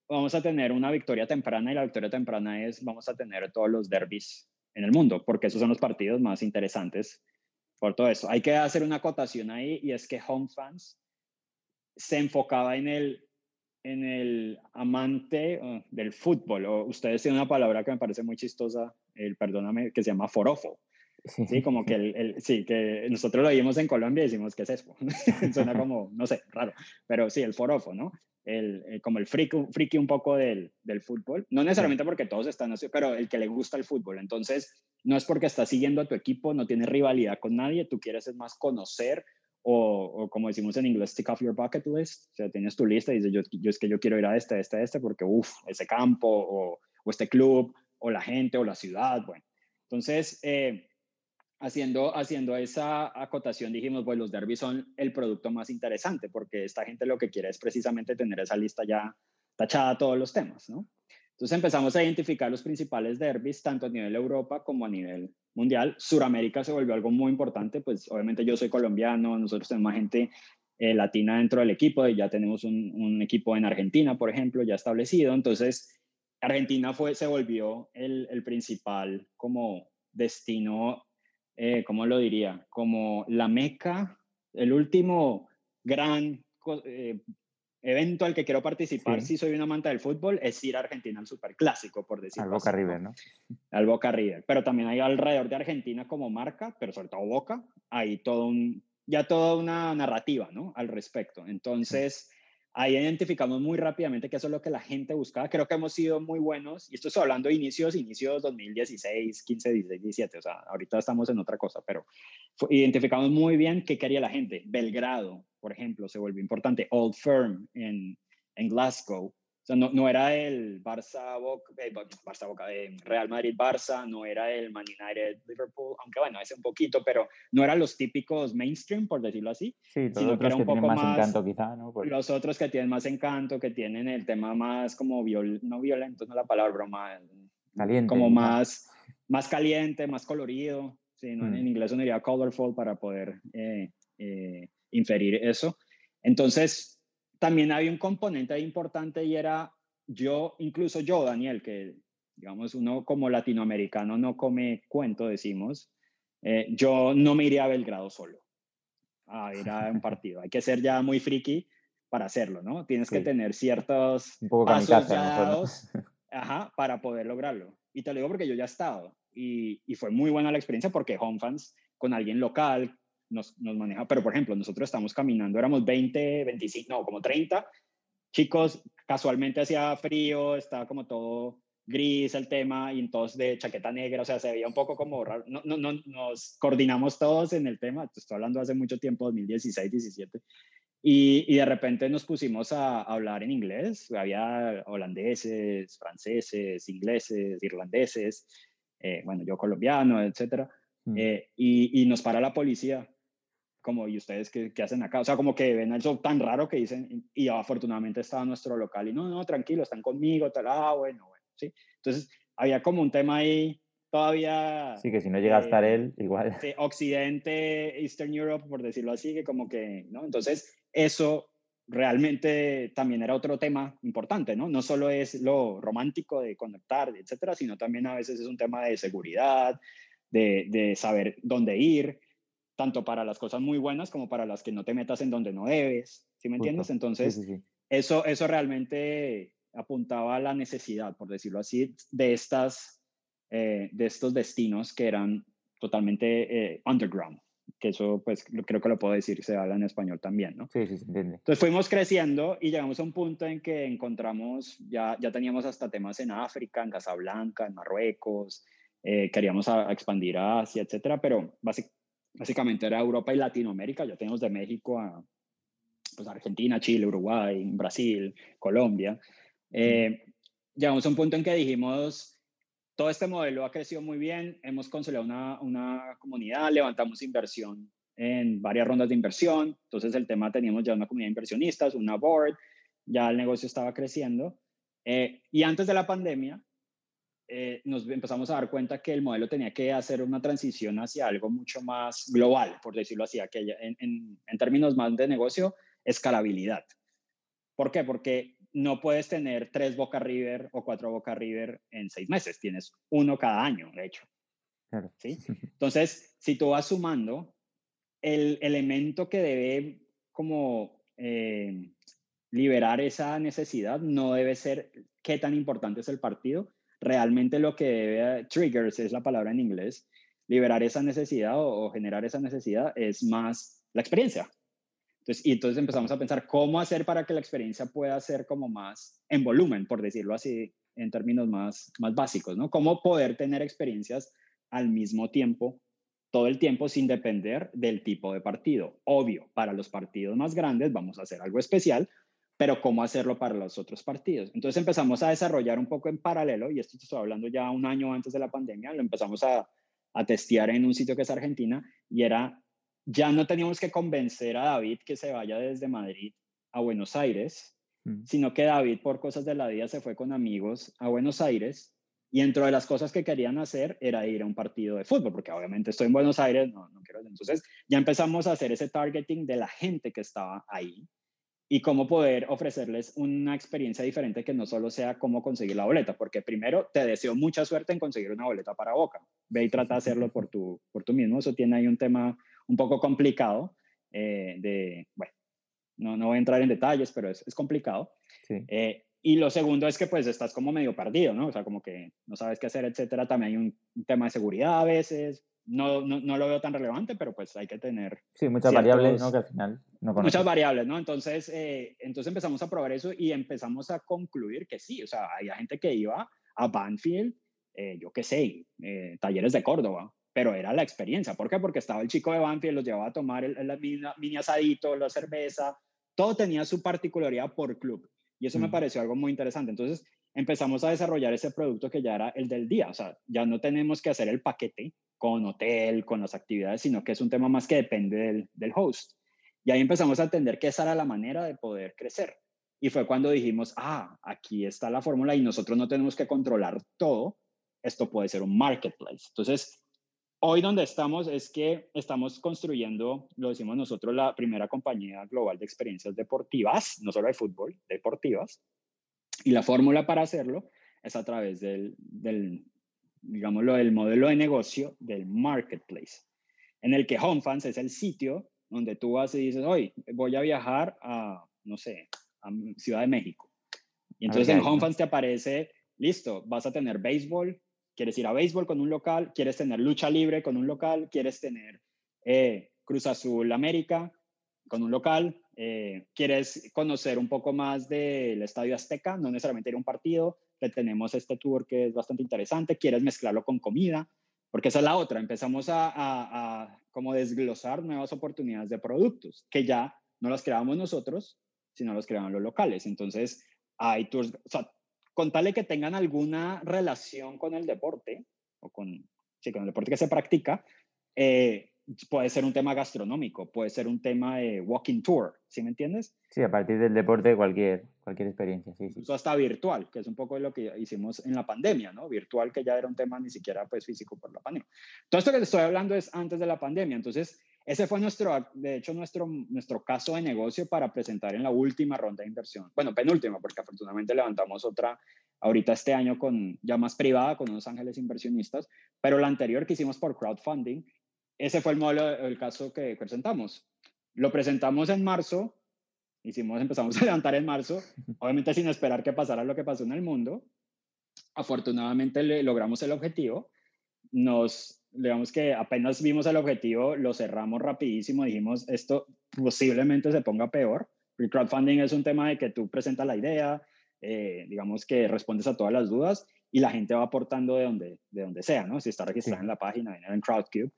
S4: vamos a tener una victoria temprana y la victoria temprana es, vamos a tener todos los derbis en el mundo, porque esos son los partidos más interesantes por todo eso. Hay que hacer una acotación ahí y es que Home Fans se enfocaba en el, en el amante uh, del fútbol, o ustedes tienen una palabra que me parece muy chistosa, el, perdóname, que se llama forofo. Sí, como que el, sí, que nosotros lo vimos en Colombia y decimos, ¿qué es eso? <laughs> Suena como, no sé, raro, pero sí, el forofo, ¿no? El, como el friki, friki un poco del, del, fútbol, no necesariamente porque todos están así, pero el que le gusta el fútbol. Entonces, no es porque estás siguiendo a tu equipo, no tienes rivalidad con nadie, tú quieres es más conocer o, o, como decimos en inglés, stick off your bucket list, o sea, tienes tu lista y dices, yo, yo es que yo quiero ir a este, a este, a este, porque, uff, ese campo o, o, este club o la gente o la ciudad, bueno. Entonces, eh, haciendo, haciendo esa acotación, dijimos, pues los derbis son el producto más interesante, porque esta gente lo que quiere es precisamente tener esa lista ya tachada todos los temas, ¿no? Entonces empezamos a identificar los principales derbis, tanto a nivel Europa como a nivel mundial. Suramérica se volvió algo muy importante, pues obviamente yo soy colombiano, nosotros tenemos gente eh, latina dentro del equipo, y ya tenemos un, un, equipo en Argentina, por ejemplo, ya establecido. Entonces, Argentina fue, se volvió el, el principal como destino eh, ¿cómo lo diría? Como la meca, el último gran eh, evento al que quiero participar si soy una amante del fútbol es ir a Argentina al Superclásico, por decirlo
S1: Al Boca River, ¿no?
S4: Al Boca River. Pero también hay alrededor de Argentina como marca, pero sobre todo Boca, hay todo un, ya toda una narrativa, ¿no? Al respecto. Entonces ahí identificamos muy rápidamente que eso es lo que la gente buscaba. Creo que hemos sido muy buenos, y esto estoy hablando de inicios, inicios 2016, 15, 16, 17, o sea, ahorita estamos en otra cosa, pero identificamos muy bien qué quería la gente. Belgrado, por ejemplo, se volvió importante. Old Firm en, en Glasgow, sea, no, no, era el Barça Boca, eh, Barça Boca eh, Real Madrid Barça, no era el Man United Liverpool, aunque bueno, ese un poquito, pero no eran los típicos mainstream, por decirlo así.
S1: Sí, sino que era un poco más, más, encanto quizá, ¿no?
S4: Los otros que tienen más encanto, que tienen el tema más como viol, no violento, no la palabra, broma,
S1: caliente,
S4: como más, más caliente, más colorido. Sí, ¿no? mm. en inglés uno diría colorful para poder eh, inferir eso. Entonces, también había un componente importante y era yo, incluso yo, Daniel, que digamos uno como latinoamericano no come cuento, decimos, eh, yo no me iría a Belgrado solo a ir a un <laughs> partido. Hay que ser ya muy friki para hacerlo, ¿no? Tienes que tener ciertos pasos ya ajá, para poder lograrlo. Y te lo digo porque yo ya he estado y, y fue muy buena la experiencia porque Home Fans con alguien local, nos, nos maneja, pero por ejemplo, nosotros estamos caminando, éramos 20, 25, no, como 30 chicos, casualmente hacía frío, estaba como todo gris el tema y entonces de chaqueta negra, o sea, se veía un poco como raro. No, no, no, nos coordinamos todos en el tema, estoy hablando hace mucho tiempo, 2016, 17, y, y de repente nos pusimos a, hablar en inglés, había holandeses, franceses, ingleses, irlandeses, eh, bueno, yo colombiano, etcétera, mm. eh, y, y, nos para la policía como, ¿y ustedes qué, qué, hacen acá? O sea, como que ven eso tan raro que dicen, y afortunadamente estaba nuestro local, y no, no, tranquilo, están conmigo, tal, ah, bueno, bueno, sí. Entonces, había como un tema ahí todavía...
S1: Sí, que si no llega a estar él, igual.
S4: Occidente, Eastern Europe, por decirlo así, que como que, ¿no? Entonces, eso realmente también era otro tema importante, ¿no? No solo es lo romántico de conectar, etcétera, sino también a veces es un tema de seguridad, de, de saber dónde ir, tanto para las cosas muy buenas como para las que no te metas en donde no debes, ¿sí me entiendes? Entonces, Eso, eso realmente apuntaba a la necesidad, por decirlo así, de, estas, eh, de estos destinos que eran totalmente eh, underground, que eso pues creo que lo puedo decir, se habla en español también, ¿no?
S1: Sí, sí, se entiende.
S4: Entonces fuimos creciendo y llegamos a un punto en que encontramos, ya, ya teníamos hasta temas en África, en Casablanca, en Marruecos, eh, queríamos expandir a Asia, etcétera, pero básicamente básicamente era Europa y Latinoamérica, ya tenemos de México a pues, Argentina, Chile, Uruguay, Brasil, Colombia. Eh, llegamos a un punto en que dijimos, todo este modelo ha crecido muy bien, hemos consolidado una, una comunidad, levantamos inversión en varias rondas de inversión, entonces el tema teníamos ya una comunidad de inversionistas, una board, ya el negocio estaba creciendo. Eh, y antes de la pandemia, eh, nos empezamos a dar cuenta que el modelo tenía que hacer una transición hacia algo mucho más global, por decirlo así, que en, en, términos más de negocio, escalabilidad. ¿Por qué? Porque no puedes tener tres Boca River o cuatro Boca River en seis meses, tienes uno cada año, de hecho. ¿sí? <laughs> Entonces, si tú vas sumando, el elemento que debe como eh, liberar esa necesidad no debe ser qué tan importante es el partido, realmente lo que debe, triggers es la palabra en inglés, liberar esa necesidad o, generar esa necesidad es más la experiencia. Entonces, y entonces empezamos a pensar cómo hacer para que la experiencia pueda ser como más en volumen, por decirlo así, en términos más, más básicos, ¿no? Cómo poder tener experiencias al mismo tiempo, todo el tiempo sin depender del tipo de partido. Obvio, para los partidos más grandes vamos a hacer algo especial, pero cómo hacerlo para los otros partidos. Entonces empezamos a desarrollar un poco en paralelo, y esto te estoy hablando ya un año antes de la pandemia, lo empezamos a, a testear en un sitio que es Argentina, y era, ya no teníamos que convencer a David que se vaya desde Madrid a Buenos Aires, mm. sino que David por cosas de la vida se fue con amigos a Buenos Aires, y dentro de las cosas que querían hacer era ir a un partido de fútbol, porque obviamente estoy en Buenos Aires, no, no quiero. Entonces ya empezamos a hacer ese targeting de la gente que estaba ahí y cómo poder ofrecerles una experiencia diferente que no solo sea cómo conseguir la boleta, porque primero te deseo mucha suerte en conseguir una boleta para Boca. Ve y trata de hacerlo por tu, por tú mismo. Eso tiene ahí un tema un poco complicado eh, de, bueno, no, no voy a entrar en detalles, pero es, es complicado. Eh, y lo segundo es que pues estás como medio perdido, ¿no? O sea, como que no sabes qué hacer, etcétera. También hay un tema de seguridad a veces, no, no, no, lo veo tan relevante, pero pues hay que tener...
S1: Sí, muchas variables, ¿no? Que al final no
S4: Muchas variables, ¿no? Entonces, eh, entonces empezamos a probar eso y empezamos a concluir que sí, o sea, había gente que iba a Banfield, eh, yo qué sé, eh, talleres de Córdoba, pero era la experiencia. ¿Por qué? Porque estaba el chico de Banfield, los llevaba a tomar el, el mini, asadito, la cerveza, todo tenía su particularidad por club. Y eso me mm. pareció algo muy interesante. Entonces empezamos a desarrollar ese producto que ya era el del día. O sea, ya no tenemos que hacer el paquete con hotel, con las actividades, sino que es un tema más que depende del, del host. Y ahí empezamos a entender que esa era la manera de poder crecer. Y fue cuando dijimos, ah, aquí está la fórmula y nosotros no tenemos que controlar todo. Esto puede ser un marketplace. Entonces, hoy donde estamos es que estamos construyendo, lo decimos nosotros, la primera compañía global de experiencias deportivas, no solo de fútbol, deportivas. Y la fórmula para hacerlo es a través del, del, digámoslo, el modelo de negocio del marketplace, en el que HomeFans es el sitio donde tú vas y dices, hoy voy a viajar a, no sé, a Ciudad de México. Y entonces en HomeFans te aparece, listo, vas a tener béisbol, quieres ir a béisbol con un local, quieres tener lucha libre con un local, quieres tener eh, Cruz Azul América con un local, eh, quieres conocer un poco más del Estadio Azteca, no necesariamente ir a un partido, le tenemos este tour que es bastante interesante, quieres mezclarlo con comida, porque esa es la otra, empezamos a, a, como desglosar nuevas oportunidades de productos que ya no las creamos nosotros, sino las creaban los locales. Entonces, hay tours, o sea, contale que tengan alguna relación con el deporte o con, sí, con el deporte que se practica, eh, puede ser un tema gastronómico, puede ser un tema de walking tour, ¿sí me entiendes?
S1: Sí, a partir del deporte cualquier, cualquier experiencia, sí, sí.
S4: Eso hasta virtual, que es un poco lo que hicimos en la pandemia, ¿no? Virtual que ya era un tema ni siquiera pues físico por la pandemia. Todo esto que te estoy hablando es antes de la pandemia, entonces ese fue nuestro, de hecho, nuestro, nuestro caso de negocio para presentar en la última ronda de inversión. Bueno, penúltima, porque afortunadamente levantamos otra ahorita este año con ya más privada, con unos ángeles inversionistas, pero la anterior que hicimos por crowdfunding, ese fue el modelo, el caso que presentamos. Lo presentamos en marzo, hicimos, empezamos a levantar en marzo, obviamente sin esperar que pasara lo que pasó en el mundo. Afortunadamente le, logramos el objetivo. Nos, digamos que apenas vimos el objetivo, lo cerramos rapidísimo, dijimos, esto posiblemente se ponga peor. El crowdfunding es un tema de que tú presentas la idea, eh, digamos que respondes a todas las dudas y la gente va aportando de donde, de donde sea, ¿no? Si está registrada en la página, en Crowdcube,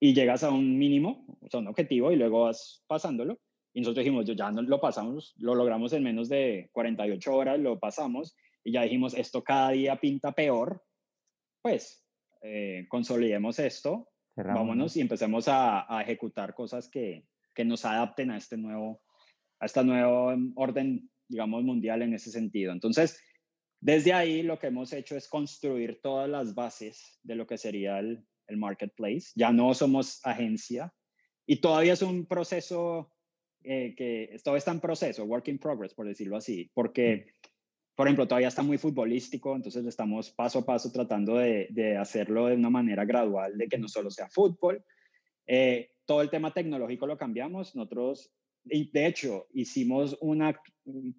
S4: y llegas a un mínimo, o sea, un objetivo, y luego vas pasándolo. Y nosotros dijimos, ya no lo pasamos, lo logramos en menos de 48 horas, lo pasamos, y ya dijimos, esto cada día pinta peor, pues eh, consolidemos esto, vámonos y empecemos a, a ejecutar cosas que, que, nos adapten a este nuevo, a esta nuevo orden, digamos, mundial en ese sentido. Entonces, desde ahí lo que hemos hecho es construir todas las bases de lo que sería el, el marketplace, ya no somos agencia. Y todavía es un proceso eh, que todo está en proceso, work in progress, por decirlo así, porque, por ejemplo, todavía está muy futbolístico, entonces estamos paso a paso tratando de, de hacerlo de una manera gradual, de que no solo sea fútbol. Eh, todo el tema tecnológico lo cambiamos, nosotros, de hecho, hicimos una,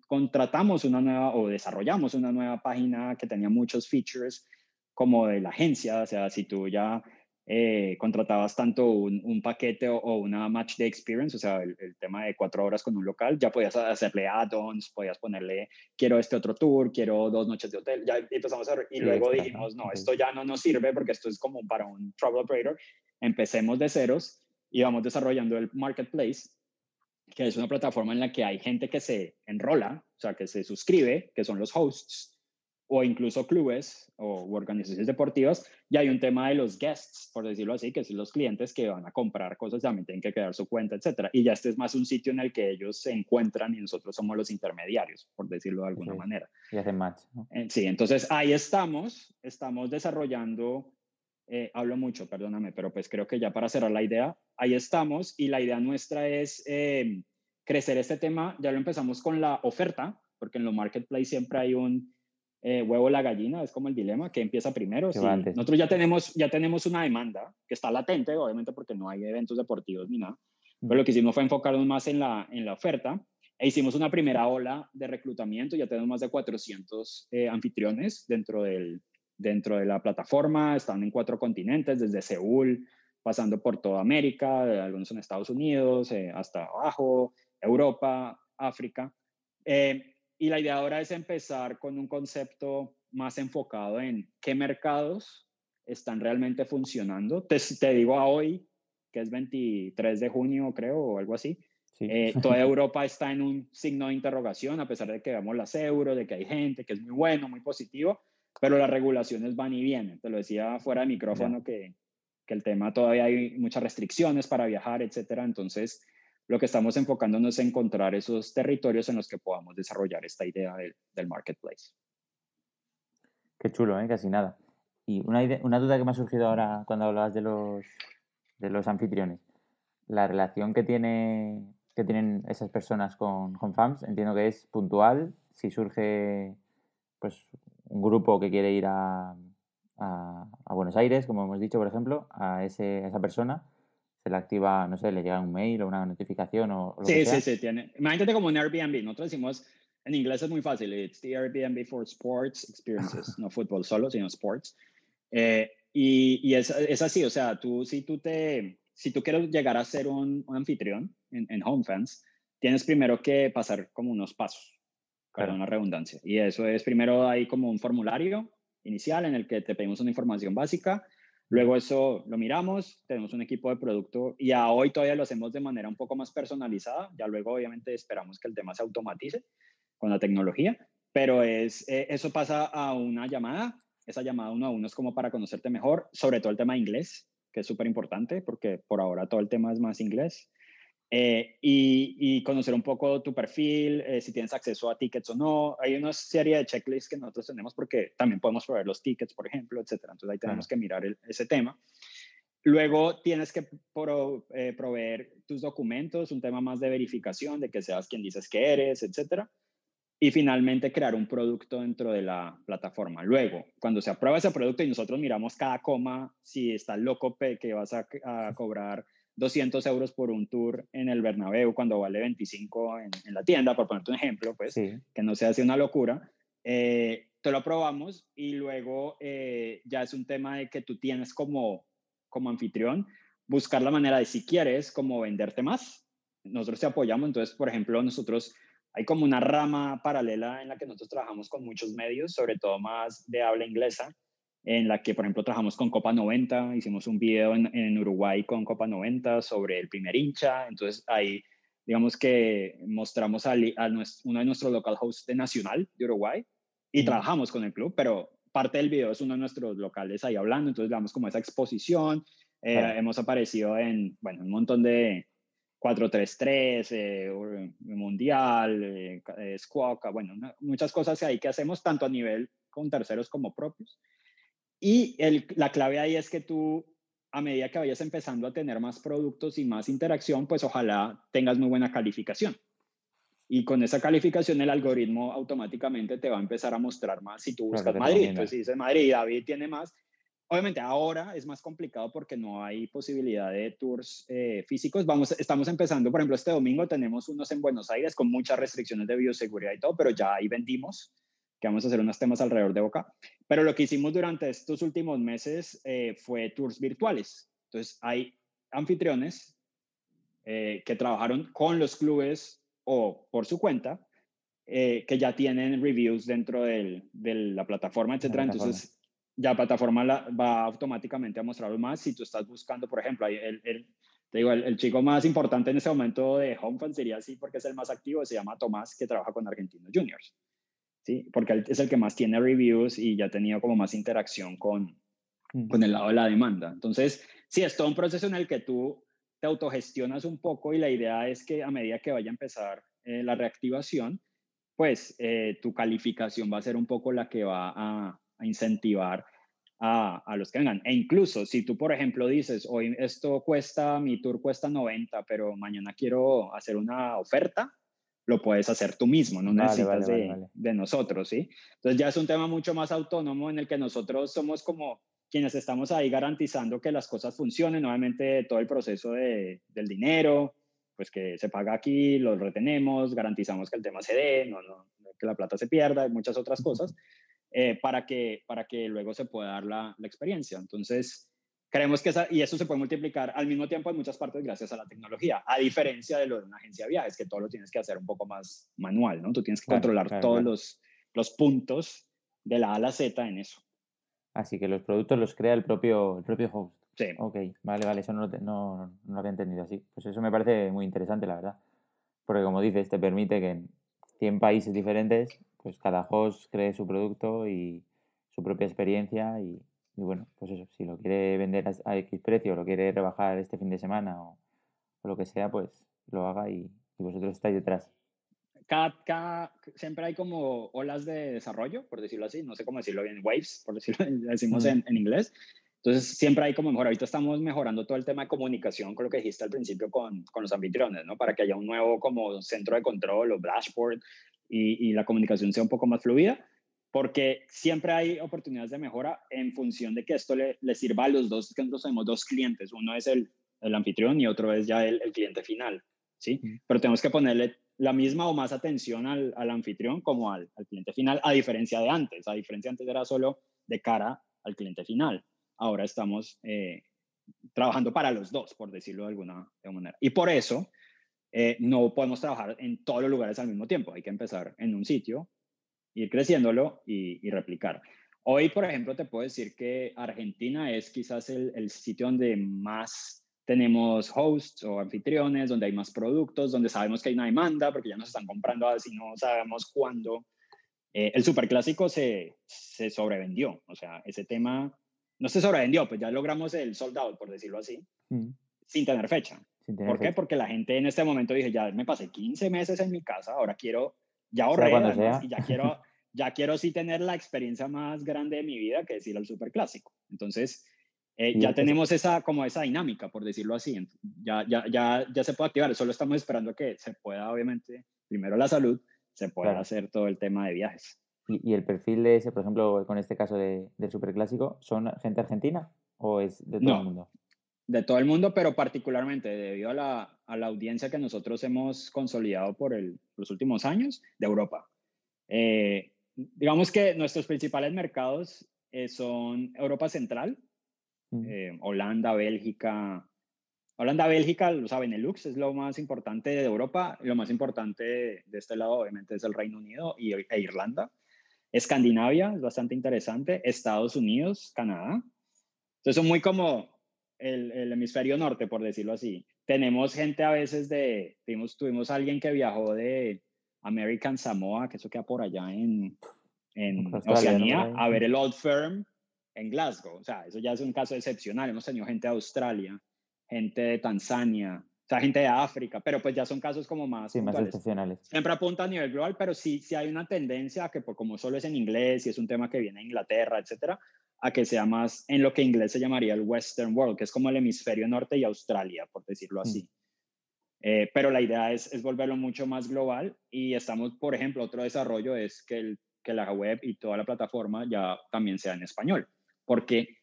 S4: contratamos una nueva o desarrollamos una nueva página que tenía muchos features como de la agencia, o sea, si tú ya eh, contratabas tanto un, paquete o, una match day experience, o sea, el, tema de cuatro horas con un local, ya podías hacerle add-ons, podías ponerle, quiero este otro tour, quiero dos noches de hotel, ya empezamos a, y luego dijimos, no, esto ya no nos sirve porque esto es como para un travel operator, empecemos de ceros y vamos desarrollando el marketplace, que es una plataforma en la que hay gente que se enrola, o sea, que se suscribe, que son los hosts, o incluso clubes o organizaciones deportivas, y hay un tema de los guests, por decirlo así, que son los clientes que van a comprar cosas, también tienen que crear su cuenta, etcétera. Y ya este es más un sitio en el que ellos se encuentran y nosotros somos los intermediarios, por decirlo de alguna manera.
S1: Y match.
S4: Eh, sí, entonces ahí estamos, estamos desarrollando, eh, hablo mucho, perdóname, pero pues creo que ya para cerrar la idea, ahí estamos y la idea nuestra es eh, crecer este tema, ya lo empezamos con la oferta, porque en los marketplace siempre hay un eh, huevo la gallina, es como el dilema, que empieza primero. nosotros ya tenemos, ya tenemos una demanda que está latente, obviamente porque no hay eventos deportivos ni nada, pero lo que hicimos fue enfocarnos más en la, en la oferta e hicimos una primera ola de reclutamiento, ya tenemos más de 400 eh, anfitriones dentro, del, dentro de la plataforma, están en cuatro continentes, desde Seúl, pasando por toda América, algunos en Estados Unidos, eh, hasta abajo, Europa, África. Eh, y la idea ahora es empezar con un concepto más enfocado en qué mercados están realmente funcionando. Te, te digo a hoy, que es 23 de junio, creo, o algo así. Eh, toda Europa está en un signo de interrogación, a pesar de que vemos las euros, de que hay gente, que es muy bueno, muy positivo, pero las regulaciones van y vienen. Te lo decía fuera de micrófono que, que el tema todavía hay muchas restricciones para viajar, etcétera. Entonces, lo que estamos enfocándonos es encontrar esos territorios en los que podamos desarrollar esta idea del, marketplace.
S1: Qué chulo, ¿eh? casi nada. Y una, una duda que me ha surgido ahora cuando hablabas de los, de los anfitriones. La relación que, tiene, que tienen esas personas con, con FAMS, entiendo que es puntual. Si surge pues, un grupo que quiere ir a, a, a Buenos Aires, como hemos dicho, por ejemplo, a, ese, a esa persona, se le activa, no sé, le llega un mail o una notificación o, lo
S4: sí,
S1: que sea.
S4: Sí, sí, tiene. Imagínate como un Airbnb. Nosotros decimos, en inglés es muy fácil, it's the Airbnb for sports experiences, no fútbol solo, sino sports. Eh, y, y es, es, así, o sea, tú, si tú te, si tú quieres llegar a ser un, un anfitrión en, en HomeFans, tienes primero que pasar como unos pasos, para una redundancia. Y eso es, primero hay como un formulario inicial en el que te pedimos una información básica, Luego eso lo miramos, tenemos un equipo de producto y a hoy todavía lo hacemos de manera un poco más personalizada. Ya luego obviamente esperamos que el tema se automatice con la tecnología, pero es, eh, eso pasa a una llamada. Esa llamada uno a uno es como para conocerte mejor, sobre todo el tema de inglés. que es súper importante porque por ahora todo el tema es más inglés. Eh, y, conocer un poco tu perfil, eh, si tienes acceso a tickets o no. Hay una serie de checklists que nosotros tenemos porque también podemos proveer los tickets, por ejemplo, etcétera. Entonces ahí tenemos que mirar ese tema. Luego tienes que eh, proveer tus documentos, un tema más de verificación de que seas quien dices que eres, etcétera. Y finalmente crear un producto dentro de la plataforma. Luego, cuando se aprueba ese producto y nosotros miramos cada coma, si está loco que vas a, a cobrar 200 euros por un tour en el Bernabéu cuando vale 25 en, la tienda, por ponerte un ejemplo, pues, que no sea así una locura. Eh, te lo aprobamos y luego eh, ya es un tema de que tú tienes como, como anfitrión buscar la manera de, si quieres, como venderte más. Nosotros te apoyamos, entonces, por ejemplo, nosotros hay como una rama paralela en la que nosotros trabajamos con muchos medios, sobre todo más de habla inglesa, en la que, por ejemplo, trabajamos con Copa 90, hicimos un video en, Uruguay con Copa 90 sobre el primer hincha, entonces ahí, digamos que mostramos a, uno de nuestros local hosts de Nacional de Uruguay y trabajamos con el club, pero parte del video es uno de nuestros locales ahí hablando, entonces damos como esa exposición, eh, hemos aparecido en, bueno, un montón de 433, eh, Mundial, eh, eh bueno, muchas cosas ahí que hacemos tanto a nivel con terceros como propios. Y la clave ahí es que tú, a medida que vayas empezando a tener más productos y más interacción, pues ojalá tengas muy buena calificación. Y con esa calificación el algoritmo automáticamente te va a empezar a mostrar más si tú buscas Madrid. Entonces, si dices Madrid, David tiene más. Obviamente ahora es más complicado porque no hay posibilidad de tours eh, físicos. Vamos, estamos empezando, por ejemplo, este domingo tenemos unos en Buenos Aires con muchas restricciones de bioseguridad y todo, pero ya ahí vendimos que vamos a hacer unos temas alrededor de Boca. Pero lo que hicimos durante estos últimos meses eh, fue tours virtuales. Entonces, hay anfitriones eh, que trabajaron con los clubes o por su cuenta, eh, que ya tienen reviews dentro de la plataforma, etcétera. Entonces, ya la plataforma va automáticamente a mostrarlo más. Si tú estás buscando, por ejemplo, el, el, te digo, el, chico más importante en ese momento de HomeFan sería así porque es el más activo, se llama Tomás, que trabaja con Argentinos Juniors. ¿Sí? Porque es el que más tiene reviews y ya ha tenido como más interacción con, mm. con el lado de la demanda. Entonces, sí, es todo un proceso en el que tú te autogestionas un poco y la idea es que a medida que vaya a empezar eh, la reactivación, pues eh, tu calificación va a ser un poco la que va a, a incentivar a, a, los que vengan. E incluso si tú, por ejemplo, dices, hoy esto cuesta, mi tour cuesta 90, pero mañana quiero hacer una oferta, lo puedes hacer tú mismo, no necesitas de, nosotros, ¿sí? Entonces ya es un tema mucho más autónomo en el que nosotros somos como quienes estamos ahí garantizando que las cosas funcionen, nuevamente todo el proceso de, del dinero, pues que se paga aquí, lo retenemos, garantizamos que el tema se dé, no, no, que la plata se pierda, y muchas otras cosas, eh, para, que, para que luego se pueda dar la, la experiencia. Entonces, Creemos que esa, y eso se puede multiplicar al mismo tiempo en muchas partes gracias a la tecnología, a diferencia de lo de una agencia de viajes, que todo lo tienes que hacer un poco más manual, ¿no? Tú tienes que controlar todos Los, los puntos de la A a la Z en eso.
S1: Así que los productos los crea el propio, el propio host. Sí. Ok, vale, vale, eso no, no, no lo había entendido así. Pues eso me parece muy interesante, la verdad. Porque como dices, te permite que en 100 países diferentes, pues cada host cree su producto y su propia experiencia y, y bueno, pues eso, si lo quiere vender a, X precio, lo quiere rebajar este fin de semana o, lo que sea, pues lo haga y, vosotros estáis detrás.
S4: Cada, siempre hay como olas de desarrollo, por decirlo así, no sé cómo decirlo bien, waves, por decirlo, <laughs> decimos en, en, inglés. Entonces, siempre hay como mejor. Ahorita estamos mejorando todo el tema de comunicación con lo que dijiste al principio con, con los anfitriones, ¿no? Para que haya un nuevo como centro de control o dashboard y, y la comunicación sea un poco más fluida porque siempre hay oportunidades de mejora en función de que esto le, le sirva a los dos, que nosotros tenemos dos clientes, uno es el, el anfitrión y otro es ya el, el, cliente final, ¿sí? Pero tenemos que ponerle la misma o más atención al, al anfitrión como al, al, cliente final, a diferencia de antes, a diferencia de antes era solo de cara al cliente final, ahora estamos eh, trabajando para los dos, por decirlo de alguna manera. Y por eso eh, no podemos trabajar en todos los lugares al mismo tiempo, hay que empezar en un sitio ir creciéndolo y, replicar. Hoy, por ejemplo, te puedo decir que Argentina es quizás el, sitio donde más tenemos hosts o anfitriones, donde hay más productos, donde sabemos que hay una demanda, porque ya nos están comprando así, no sabemos cuándo. Eh, el superclásico se, se sobrevendió, o sea, ese tema no se sobrevendió, pues ya logramos el sold out, por decirlo así,
S1: Mm,
S4: sin tener fecha.
S1: sin tener
S4: ¿Por qué?
S1: fecha.
S4: Porque la gente en este momento dije, ya me pasé 15 meses en mi casa, ahora quiero, ya ahorré
S1: sea.
S4: y ya <laughs> quiero, ya quiero sí tener la experiencia más grande de mi vida, que es ir al superclásico. Entonces, eh, ya
S1: es-
S4: tenemos esa, como esa dinámica, por decirlo así. Ya, ya, ya, ya se puede activar, solo estamos esperando que se pueda, obviamente, primero la salud, se pueda
S1: Claro.
S4: hacer todo el tema de viajes.
S1: ¿Y, y el perfil de ese, por ejemplo, con este caso de, del superclásico, son gente argentina o es de todo
S4: No.
S1: el mundo?
S4: De todo el mundo, pero particularmente debido a la, a la audiencia que nosotros hemos consolidado por el- los últimos años de Europa. Eh, digamos que nuestros principales mercados eh, son Europa Central, eh, Holanda, Bélgica. Holanda, Bélgica, o sea, Benelux es lo más importante de Europa. Lo más importante de, de este lado, obviamente, es el Reino Unido y, e Irlanda. Escandinavia es bastante interesante. Estados Unidos, Canadá. Entonces son muy como el, el hemisferio norte, por decirlo así. Tenemos gente a veces de, tuvimos, tuvimos alguien que viajó de American Samoa, que eso queda por allá en, en
S1: ¿no?
S4: Oceanía,
S1: Por ahí.
S4: a ver el Old Firm en Glasgow. O sea, eso ya es un caso excepcional. Hemos tenido gente de Australia, gente de Tanzania, o sea, gente de África, pero pues ya son casos como más
S1: Sí, más excepcionales.
S4: siempre apunta a nivel global, pero sí, sí hay una tendencia a que por como solo es en inglés y es un tema que viene de Inglaterra, etcétera, a que sea más en lo que en inglés se llamaría el Western World, que es como el hemisferio norte y Australia, por decirlo así. Eh, pero la idea es, es volverlo mucho más global y estamos, por ejemplo, otro desarrollo es que, el, que la web y toda la plataforma ya también sea en español, porque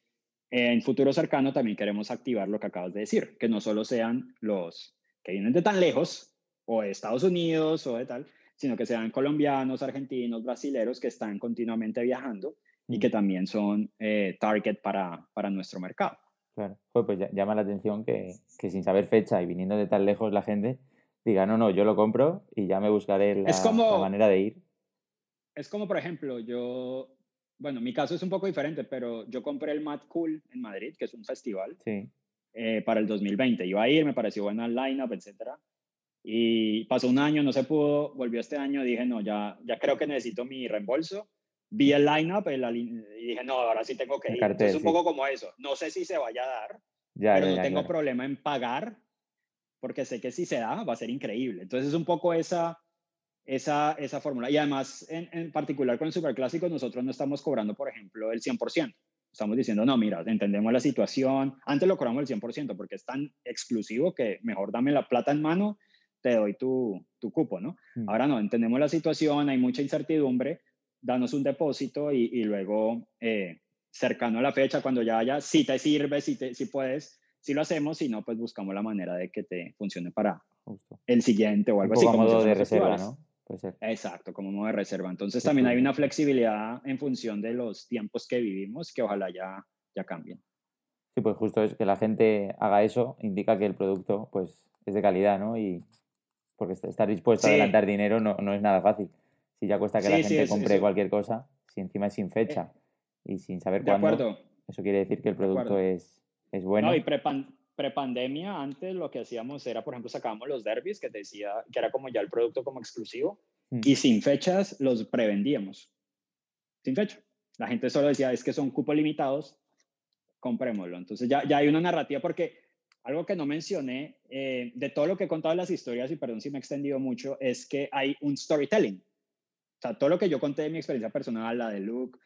S4: en futuro cercano también queremos activar lo que acabas de decir, que no solo sean los que vienen de tan lejos o de Estados Unidos o de tal, sino que sean colombianos, argentinos, brasileros que están continuamente viajando y que también son eh, target para, para nuestro mercado.
S1: Claro. Pues ya- llama la atención que, que sin saber fecha y viniendo de tan lejos la gente diga, no, no, yo lo compro y ya me buscaré la,
S4: Es como-
S1: la manera de ir.
S4: Es como, por ejemplo, yo, bueno, mi caso es un poco diferente, pero yo compré el Mad Cool en Madrid, que es un festival,
S1: Sí,
S4: eh, para el 2020. Iba a ir, me pareció buena lineup, etcétera. Y pasó un año, no se pudo, volvió este año, dije, no, ya, ya creo que necesito mi reembolso. Vi el lineup el y dije, no, ahora sí tengo que
S1: El
S4: ir.
S1: cartel,
S4: Entonces, un
S1: sí.
S4: poco como eso. No sé si se vaya a dar,
S1: ya,
S4: pero
S1: ya,
S4: no
S1: ya,
S4: tengo problema en pagar, porque sé que si se da, va a ser increíble. Entonces, es un poco esa, esa, esa fórmula. Y además, en, en particular con el Superclásico, nosotros no estamos cobrando, por ejemplo, el 100%. Estamos diciendo, no, mira, entendemos la situación. Antes lo cobramos el 100% porque es tan exclusivo que mejor dame la plata en mano, te doy tu, tu cupo, ¿no?
S1: Mm.
S4: Ahora no, entendemos la situación, hay mucha incertidumbre, danos un depósito y, y luego, eh, cercano a la fecha, cuando ya haya, si te sirve, si, te, si puedes, si lo hacemos, si no, pues buscamos la manera de que te funcione para
S1: Justo.
S4: el siguiente o algo así.
S1: a
S4: como
S1: modo de reserva. ¿no? Puede ser.
S4: Exacto, como modo de reserva. Entonces
S1: Qué
S4: también hay
S1: chulo.
S4: una flexibilidad en función de los tiempos que vivimos que ojalá ya, ya cambien.
S1: Sí, pues justo es que la gente haga eso, indica que el producto pues es de calidad, ¿no? Y porque est- estar dispuesto a
S4: Sí.
S1: adelantar dinero no, no es nada fácil. Si ya cuesta que la
S4: Sí,
S1: gente compre cualquier cosa, si encima es sin fecha y sin saber cuándo,
S4: acuerdo.
S1: eso quiere decir que el producto es, es bueno.
S4: No, y prepandemia, antes lo que hacíamos era, por ejemplo, sacábamos los derbis, que te decía que era como ya el producto como exclusivo,
S1: Mm.
S4: y sin fechas los prevendíamos. Sin fecha. La gente solo decía, es que son cupos limitados, comprémoslo. Entonces ya, ya hay una narrativa, porque algo que no mencioné, eh, de todo lo que he contado en las historias, y perdón si me he extendido mucho, es que hay un storytelling. O sea, todo lo que yo conté de mi experiencia personal, la de Luke,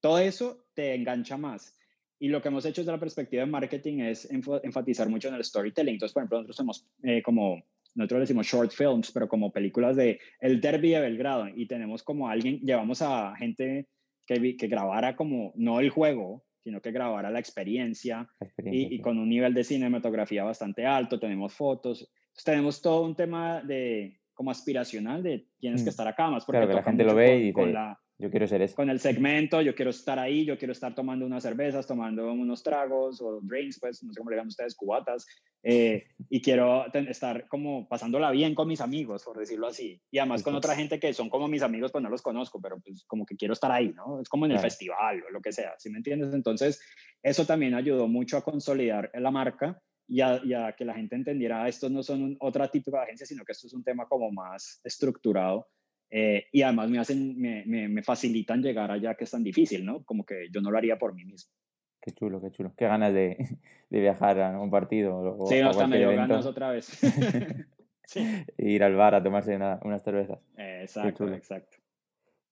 S4: todo eso te engancha más. Y lo que hemos hecho desde la perspectiva de marketing es enfatizar mucho en el storytelling. Entonces, por ejemplo, nosotros somos eh, como, nosotros decimos short films, pero como películas de el derby de Belgrado. Y tenemos como alguien, llevamos a gente que, que grabara como, no el juego, sino que grabara la experiencia
S1: la experiencia,
S4: y, y con un nivel de cinematografía bastante alto, tenemos fotos, Entonces, tenemos todo un tema de como aspiracional de tienes
S1: Mm.
S4: que estar acá más porque
S1: Claro, la gente lo ve
S4: con-
S1: y
S4: con
S1: dice,
S4: la-
S1: Yo quiero ser ese.
S4: con el segmento, yo quiero estar ahí, yo quiero estar tomando unas cervezas, tomando unos tragos o drinks, pues no sé cómo le llaman ustedes, cubatas, eh, <laughs> y quiero ten- estar como pasándola bien con mis amigos, por decirlo así, y además con otra gente que son como mis amigos, pues no los conozco, pero pues como que quiero estar ahí, ¿no? Es como en el
S1: Claro.
S4: festival o lo que sea, ¿sí me entiendes? Entonces, eso también ayudó mucho a consolidar la marca y a, y a que la gente entendiera, "Ah, estos no son un, otra tipo de agencia, sino que esto es un tema como más estructurado eh, y además me hacen, me, me, me facilitan llegar allá que es tan difícil, ¿no? Como que yo no lo haría por mí mismo.
S1: Qué chulo, qué chulo. Qué ganas de, <laughs> de viajar a un partido. O,
S4: sí,
S1: no,
S4: está medio ganas otra vez. <laughs> <laughs>
S1: sí. E ir al bar a tomarse una, unas cervezas.
S4: Exacto, exacto.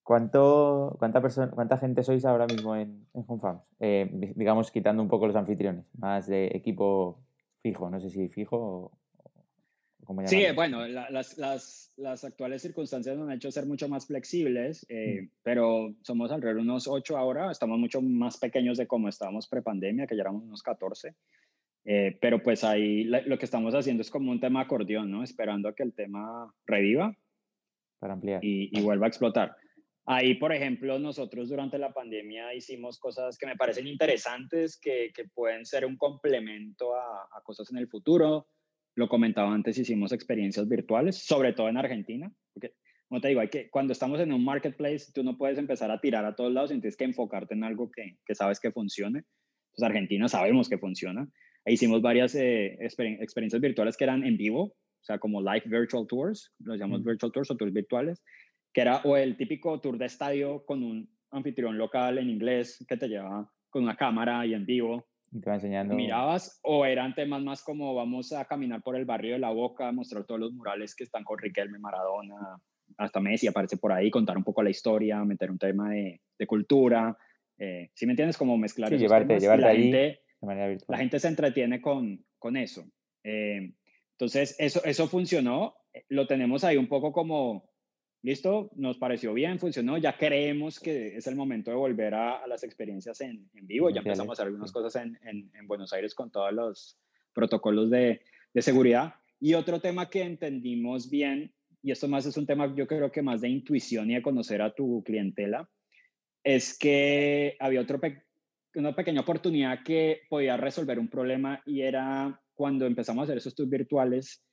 S1: ¿Cuánto, cuánta, persona, ¿Cuánta gente sois ahora mismo en, en Home eh, digamos, quitando un poco los anfitriones, más de equipo fijo, no sé si fijo o,
S4: Sí, bueno, las, las, las, actuales circunstancias nos han hecho ser mucho más flexibles, eh, mm. pero somos alrededor de unos 8 ahora, estamos mucho más pequeños de como estábamos prepandemia, que ya éramos unos 14. Eh, pero pues ahí lo que estamos haciendo es como un tema acordeón, ¿no? Esperando a que el tema reviva.
S1: Para ampliar.
S4: Y, y <laughs> vuelva a explotar. Ahí, por ejemplo, nosotros durante la pandemia hicimos cosas que me parecen interesantes, que, que pueden ser un complemento a, a, cosas en el futuro. Lo comentaba antes, hicimos experiencias virtuales, sobre todo en Argentina, porque, como te digo, hay que, cuando estamos en un marketplace, tú no puedes empezar a tirar a todos lados, tienes que enfocarte en algo que, que sabes que funcione. Entonces, Argentina sabemos que funciona. Ahí hicimos varias eh, experiencias virtuales que eran en vivo, o sea, como live virtual tours, los llamamos virtual tours o tours virtuales, que era o el típico tour de estadio con un anfitrión local en inglés que te llevaba con una cámara y en vivo.
S1: Y te va enseñando.
S4: Mirabas, o eran temas más como vamos a caminar por el barrio de La Boca, mostrar todos los murales que están con Riquelme, Maradona, hasta Messi aparece por ahí, contar un poco la historia, meter un tema de, de cultura. Eh, si me entiendes, como mezclar
S1: sí, llevarte, llevarte
S4: la
S1: ahí
S4: gente,
S1: de manera virtual.
S4: La gente se entretiene con, con eso. Eh, entonces, eso, eso funcionó. Lo tenemos ahí un poco como listo, nos pareció bien, funcionó, ya creemos que es el momento de volver a, las experiencias en, en vivo, ya empezamos a hacer algunas cosas en, en, en, Buenos Aires con todos los protocolos de, de, seguridad. Y otro tema que entendimos bien, y esto más es un tema yo creo que más de intuición y de conocer a tu clientela, es que había otro pe una pequeña oportunidad que podía resolver un problema y era cuando empezamos a hacer esos tours virtuales,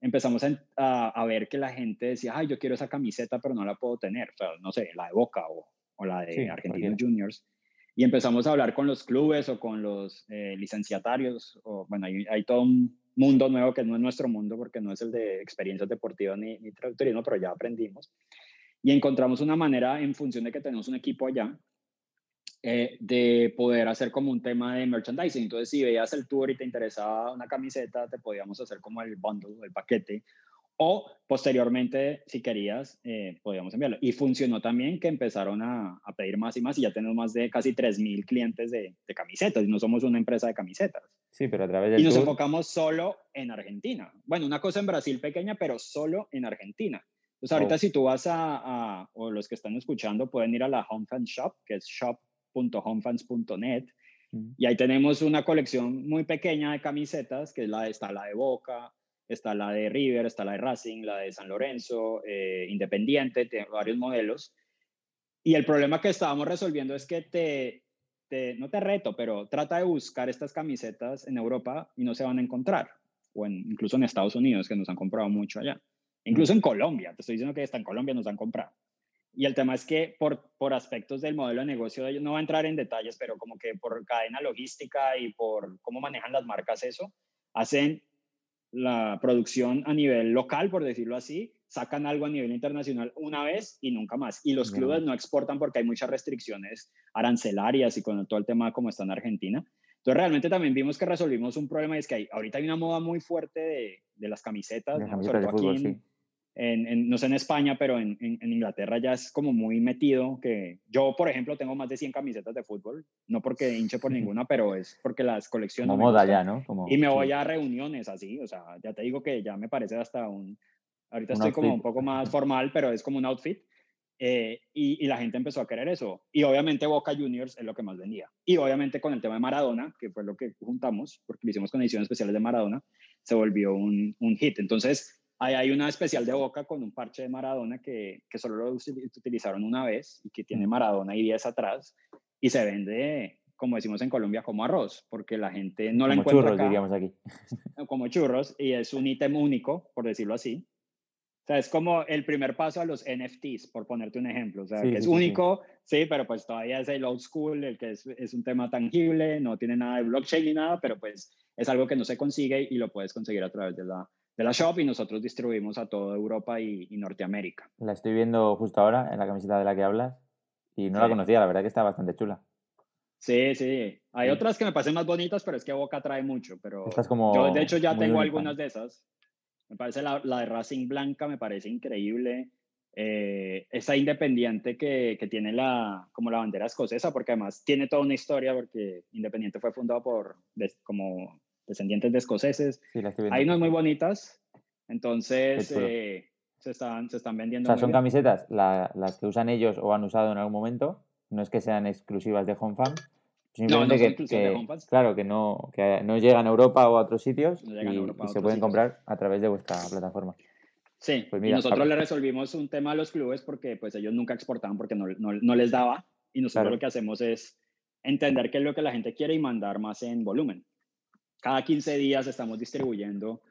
S4: empezamos a, a, ver que la gente decía, ay, yo quiero esa camiseta, pero no la puedo tener. O sea, no sé, la de Boca o, o la de sí, Argentinos Juniors. Y empezamos a hablar con los clubes o con los eh, licenciatarios. O, bueno, hay, hay, todo un mundo nuevo que no es nuestro mundo porque no es el de experiencias deportivas ni, ni turismo, pero ya aprendimos. Y encontramos una manera, en función de que tenemos un equipo allá, eh, de poder hacer como un tema de merchandising. Entonces, si veías el tour y te interesaba una camiseta, te podíamos hacer como el bundle, el paquete. O posteriormente, si querías, eh, podíamos enviarlo. Y funcionó también que empezaron a, a, pedir más y más y ya tenemos más de casi 3.000 clientes de, de, camisetas y no somos una empresa de camisetas.
S1: Sí, pero a través del
S4: Y nos
S1: tour...
S4: enfocamos solo en Argentina. Bueno, una cosa en Brasil pequeña, pero solo en Argentina. Entonces, ahorita oh. si tú vas a, a, o los que están escuchando, pueden ir a la Home Fan Shop, que es shop .homefans.net y ahí tenemos una colección muy pequeña de camisetas, que es la, está la de Boca, está la de River, está la de Racing, la de San Lorenzo, eh, Independiente, tiene varios modelos. Y el problema que estábamos resolviendo es que te, te, no te reto, pero trata de buscar estas camisetas en Europa y no se van a encontrar, o en, incluso en Estados Unidos, que nos han comprado mucho allá. Incluso en Colombia, te estoy diciendo que hasta en Colombia nos han comprado. Y el tema es que por, por aspectos del modelo de negocio de ellos, no va a entrar en detalles, pero como que por cadena logística y por cómo manejan las marcas eso, hacen la producción a nivel local, por decirlo así, sacan algo a nivel internacional una vez y nunca más. Y los clubes no exportan porque hay muchas restricciones arancelarias y con todo el tema como está en Argentina. Entonces realmente también vimos que resolvimos un problema y es que hay, ahorita hay una moda muy fuerte de, de las camisetas,
S1: De
S4: sobre
S1: de
S4: todo
S1: fútbol,
S4: aquí en,
S1: sí.
S4: En, en- no sé en España, pero en, en- Inglaterra ya es como muy metido, que yo, por ejemplo, tengo más de 100 camisetas de fútbol, no porque hinche por <laughs> ninguna, pero es porque las colecciono.
S1: Como moda ya, ¿no? Como,
S4: Y me
S1: sí.
S4: voy a reuniones así, o sea, ya te digo que ya me parece hasta un, ahorita
S1: Un
S4: estoy como
S1: outfit.
S4: un poco más <laughs> formal, pero es como un outfit. eh, y, y la gente empezó a querer eso. Y obviamente Boca Juniors es lo que más vendía. Y obviamente con el tema de Maradona, que fue lo que juntamos, porque lo hicimos con ediciones especiales de Maradona, se volvió un, un hit. Entonces, ahí hay una especial de Boca con un parche de Maradona que, que solo lo utilizaron una vez y que tiene Maradona y 10 atrás. Y se vende, como decimos en Colombia, como arroz, porque la gente no la
S1: Como
S4: encuentra
S1: churros,
S4: acá
S1: diríamos aquí.
S4: como churros y es un ítem único, por decirlo así. O sea, es como el primer paso a los NFTs, por ponerte un ejemplo. O sea,
S1: Sí,
S4: que
S1: sí,
S4: es
S1: sí, sí.
S4: único, sí, pero pues todavía es el old school, el que es, es un tema tangible, no tiene nada de blockchain ni nada, pero pues es algo que no se consigue y lo puedes conseguir a través de la, de la shop y nosotros distribuimos a toda Europa y, y Norteamérica.
S1: La estoy viendo justo ahora en la camiseta de la que hablas y no la
S4: Sí.
S1: conocía, la verdad que está bastante chula.
S4: Sí, sí. Hay otras que me parecen más bonitas, pero es que Boca trae mucho. Pero
S1: Estás como
S4: yo, de hecho, ya tengo
S1: única.
S4: algunas de esas. Me parece la, la de Racing Blanca, me parece increíble. Eh, esa independiente que, que tiene la, como la bandera escocesa, porque además tiene toda una historia, porque Independiente fue fundado por como descendientes de escoceses.
S1: Sí.
S4: Hay unas muy bonitas, entonces eh, se, están, se están
S1: O
S4: vendiendo.
S1: sea,
S4: muy
S1: son
S4: bien.
S1: camisetas la- las que usan ellos o han usado en algún momento. No es que sean exclusivas de. Simplemente
S4: no
S1: que,
S4: de
S1: claro, que no, que no llegan a Europa o a otros sitios
S4: No llegan a
S1: y,
S4: Europa,
S1: y se pueden
S4: sitios.
S1: comprar a través de vuestra plataforma.
S4: Sí,
S1: Pues
S4: y
S1: mira,
S4: nosotros
S1: Pablo.
S4: le resolvimos un tema a los clubes porque pues ellos nunca exportaban porque no, no, no les daba y nosotros
S1: Claro.
S4: lo que hacemos es entender qué es lo que la gente quiere y mandar más en volumen. Cada 15 días estamos distribuyendo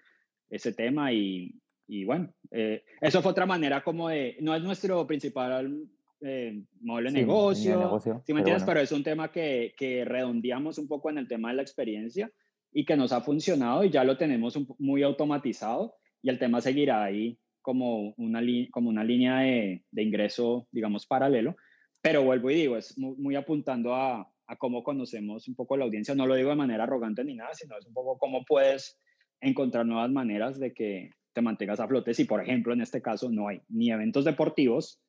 S4: ese tema y, y bueno, eh, eso fue otra manera como de, no es nuestro principal eh, modelo de
S1: Sí,
S4: negocio,
S1: negocio,
S4: ¿sí me entiendes?
S1: bueno.
S4: Pero es un tema que, que redondeamos un poco en el tema de la experiencia y que nos ha funcionado y ya lo tenemos un muy automatizado y el tema seguirá ahí como una, como una línea de, de ingreso, digamos, paralelo. Pero vuelvo y digo, es muy, muy apuntando a, a cómo conocemos un poco la audiencia. No lo digo de manera arrogante ni nada, sino es un poco cómo puedes encontrar nuevas maneras de que te mantengas a flote si, por ejemplo, en este caso no hay ni eventos deportivos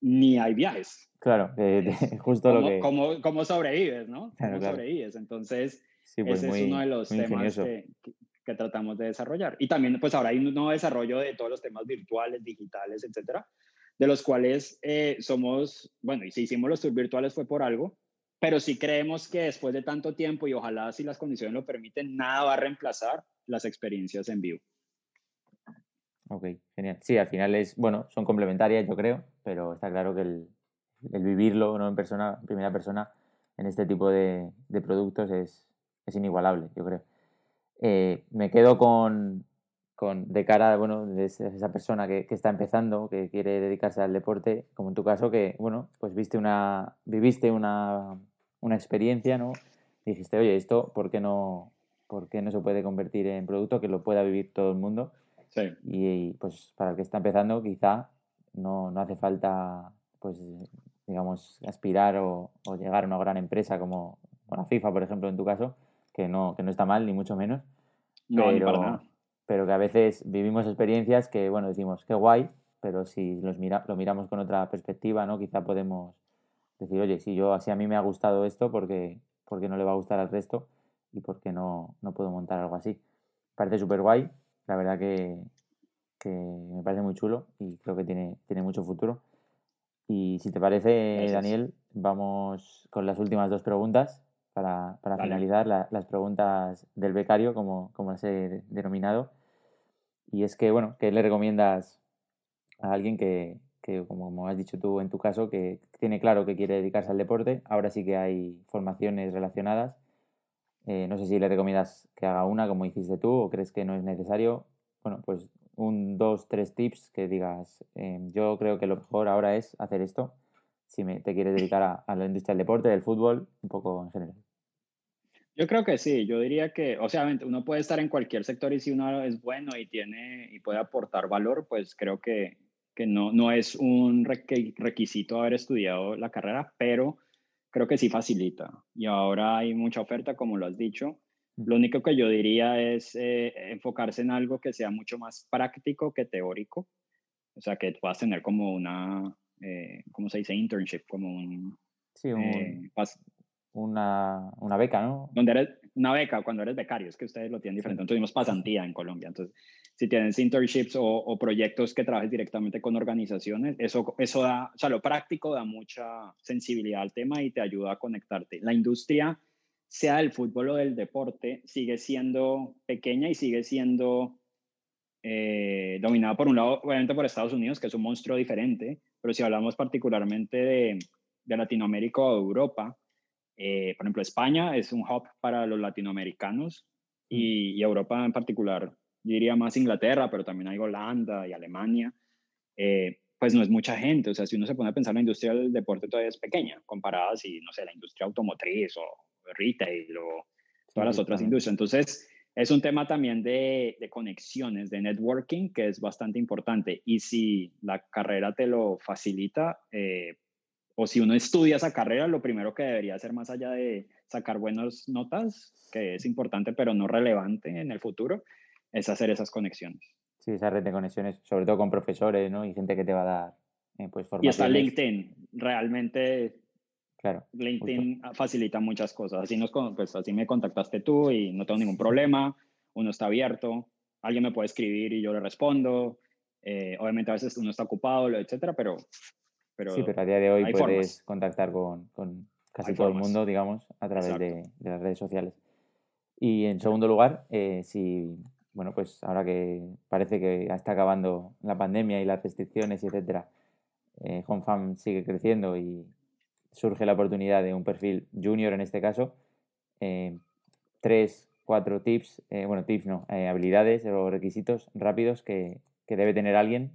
S4: ni hay viajes.
S1: Claro, que <laughs> justo lo
S4: ¿Cómo,
S1: que...
S4: cómo, cómo sobrevives, no?
S1: Claro,
S4: ¿Cómo
S1: claro.
S4: sobrevives? Entonces,
S1: sí, pues
S4: ese
S1: muy,
S4: es uno de los temas que- que tratamos de desarrollar. Y también, pues ahora hay un nuevo desarrollo de todos los temas virtuales, digitales, etcétera, de los cuales eh, somos, bueno, y si hicimos los tours virtuales fue por algo, pero sí creemos que después de tanto tiempo y ojalá si las condiciones lo permiten, nada va a reemplazar las experiencias en vivo.
S1: Ok, genial. Sí, al final es, bueno, son complementarias, yo creo, pero está claro que el, el vivirlo ¿no? en persona, en primera persona, en este tipo de, de productos es, es inigualable, yo creo. Eh, me quedo con, con, de cara, bueno, de esa persona que, que está empezando, que quiere dedicarse al deporte, como en tu caso, que, bueno, pues viste una, viviste una, una experiencia, ¿no? Dijiste, oye, esto, ¿por qué no, por qué no se puede convertir en producto que lo pueda vivir todo el mundo?
S4: Sí.
S1: Y pues para el que está empezando, quizá no, no hace falta, pues, digamos, aspirar o, o llegar a una gran empresa como, la FIFA, por ejemplo, en tu caso, que no, que no está mal, ni mucho menos.
S4: No, ni para
S1: pero,
S4: nada.
S1: pero que a veces vivimos experiencias que, bueno, decimos, qué guay, pero si los mira, lo miramos con otra perspectiva, ¿no? Quizá podemos decir, oye, si yo, así a mí me ha gustado esto, porque ¿por qué no le va a gustar al resto? Y por qué no, no puedo montar algo así. Parece súper guay, la verdad que, que me parece muy chulo y creo que tiene, tiene mucho futuro. Y si te parece,
S4: Gracias.
S1: Daniel, vamos con las últimas dos preguntas para, para finalizar, la- las preguntas del becario, como, como las he denominado. Y es que, bueno, ¿qué le recomiendas a alguien que, que, como has dicho tú en tu caso, que tiene claro que quiere dedicarse al deporte? Ahora sí que hay formaciones relacionadas. Eh, no sé si le recomiendas que haga una como hiciste tú o crees que no es necesario. Bueno, pues un, dos, tres tips que digas, eh, yo creo que lo mejor ahora es hacer esto si me, te quieres dedicar a, a la industria del deporte, del fútbol, un poco en general.
S4: Yo creo que sí, yo diría que, o sea, uno puede estar en cualquier sector y si uno es bueno y tiene y puede aportar valor, pues creo que, que no, no es un requ- requisito haber estudiado la carrera, pero creo que sí facilita. Y ahora hay mucha oferta, como lo has dicho. Lo único que yo diría es eh, enfocarse en algo que sea mucho más práctico que teórico. O sea, que puedas tener como una, eh, ¿cómo se dice? Internship, como un...
S1: Sí, un,
S4: eh,
S1: una, una beca, ¿no?
S4: donde eres una beca cuando eres becario, es que ustedes lo tienen diferente. Entonces, tuvimos pasantía en Colombia. Entonces, si tienes internships o, o proyectos que trabajes directamente con organizaciones, eso, eso da, o sea, lo práctico da mucha sensibilidad al tema y te ayuda a conectarte. La industria, sea del fútbol o del deporte, sigue siendo pequeña y sigue siendo eh, dominada por un lado, obviamente por Estados Unidos, que es un monstruo diferente, pero si hablamos particularmente de, de Latinoamérica o Europa, eh, por ejemplo, España es un hub para los latinoamericanos y, y, Europa en particular, yo diría más Inglaterra, pero también hay Holanda y Alemania, eh, pues no es mucha gente. O sea, si uno se pone a pensar, la industria del deporte todavía es pequeña, comparada si, no sé, la industria automotriz o retail o todas las
S1: Sí,
S4: otras
S1: también.
S4: industrias. Entonces, es un tema también de, de conexiones, de networking, que es bastante importante. Y si la carrera te lo facilita, eh, o si uno estudia esa carrera, lo primero que debería hacer más allá de sacar buenas notas, que es importante pero no relevante en el futuro, es hacer esas conexiones.
S1: Sí, esa red de conexiones, sobre todo con profesores, ¿no? Y gente que te va a dar, eh, pues,
S4: Y está LinkedIn, realmente
S1: Claro.
S4: LinkedIn facilita muchas cosas. Así, nos, pues, así me contactaste tú y no tengo ningún problema. Uno está abierto. Alguien me puede escribir y yo le respondo. Eh, obviamente a veces uno está ocupado, etcétera, pero, pero...
S1: Sí, pero a día de hoy puedes contactar con, con casi todo el mundo, digamos, a través de, de, las redes sociales. Y en segundo lugar, eh, si, bueno, pues ahora que parece que está acabando la pandemia y las restricciones, etcétera, eh, HomeFam sigue creciendo y surge la oportunidad de un perfil junior en este caso, eh, tres, cuatro tips, eh, bueno, tips no, eh, habilidades o requisitos rápidos que, debe tener alguien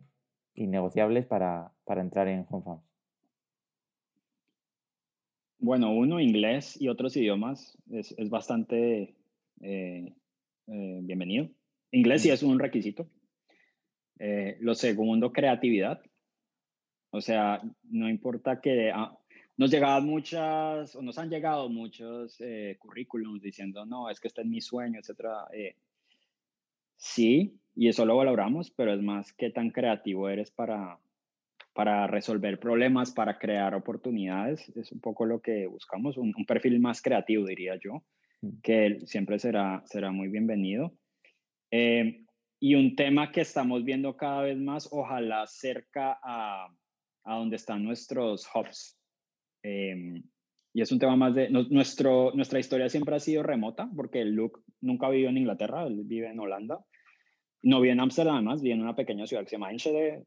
S1: innegociables para, para entrar en HomeFarms.
S4: Bueno, uno, inglés y otros idiomas es, es bastante bienvenido. Inglés sí es un requisito. lo segundo, creatividad. O sea, no importa que, ah, nos llegaban muchas, o nos han llegado muchos eh, currículums diciendo, no, es que este es mi sueño, etc. Eh, sí, y eso lo valoramos, pero es más qué tan creativo eres para, para resolver problemas, para crear oportunidades. Es un poco lo que buscamos, un, perfil más creativo, diría yo, mm. que siempre será, será muy bienvenido. Eh, y un tema que estamos viendo cada vez más, ojalá cerca a, a donde están nuestros hubs Em, y es un tema más de, nuestro, nuestra historia siempre ha sido remota, porque Luke nunca vivió en Inglaterra, él vive en Holanda. No vive en Ámsterdam, además, vive en una pequeña ciudad que se llama Enschede.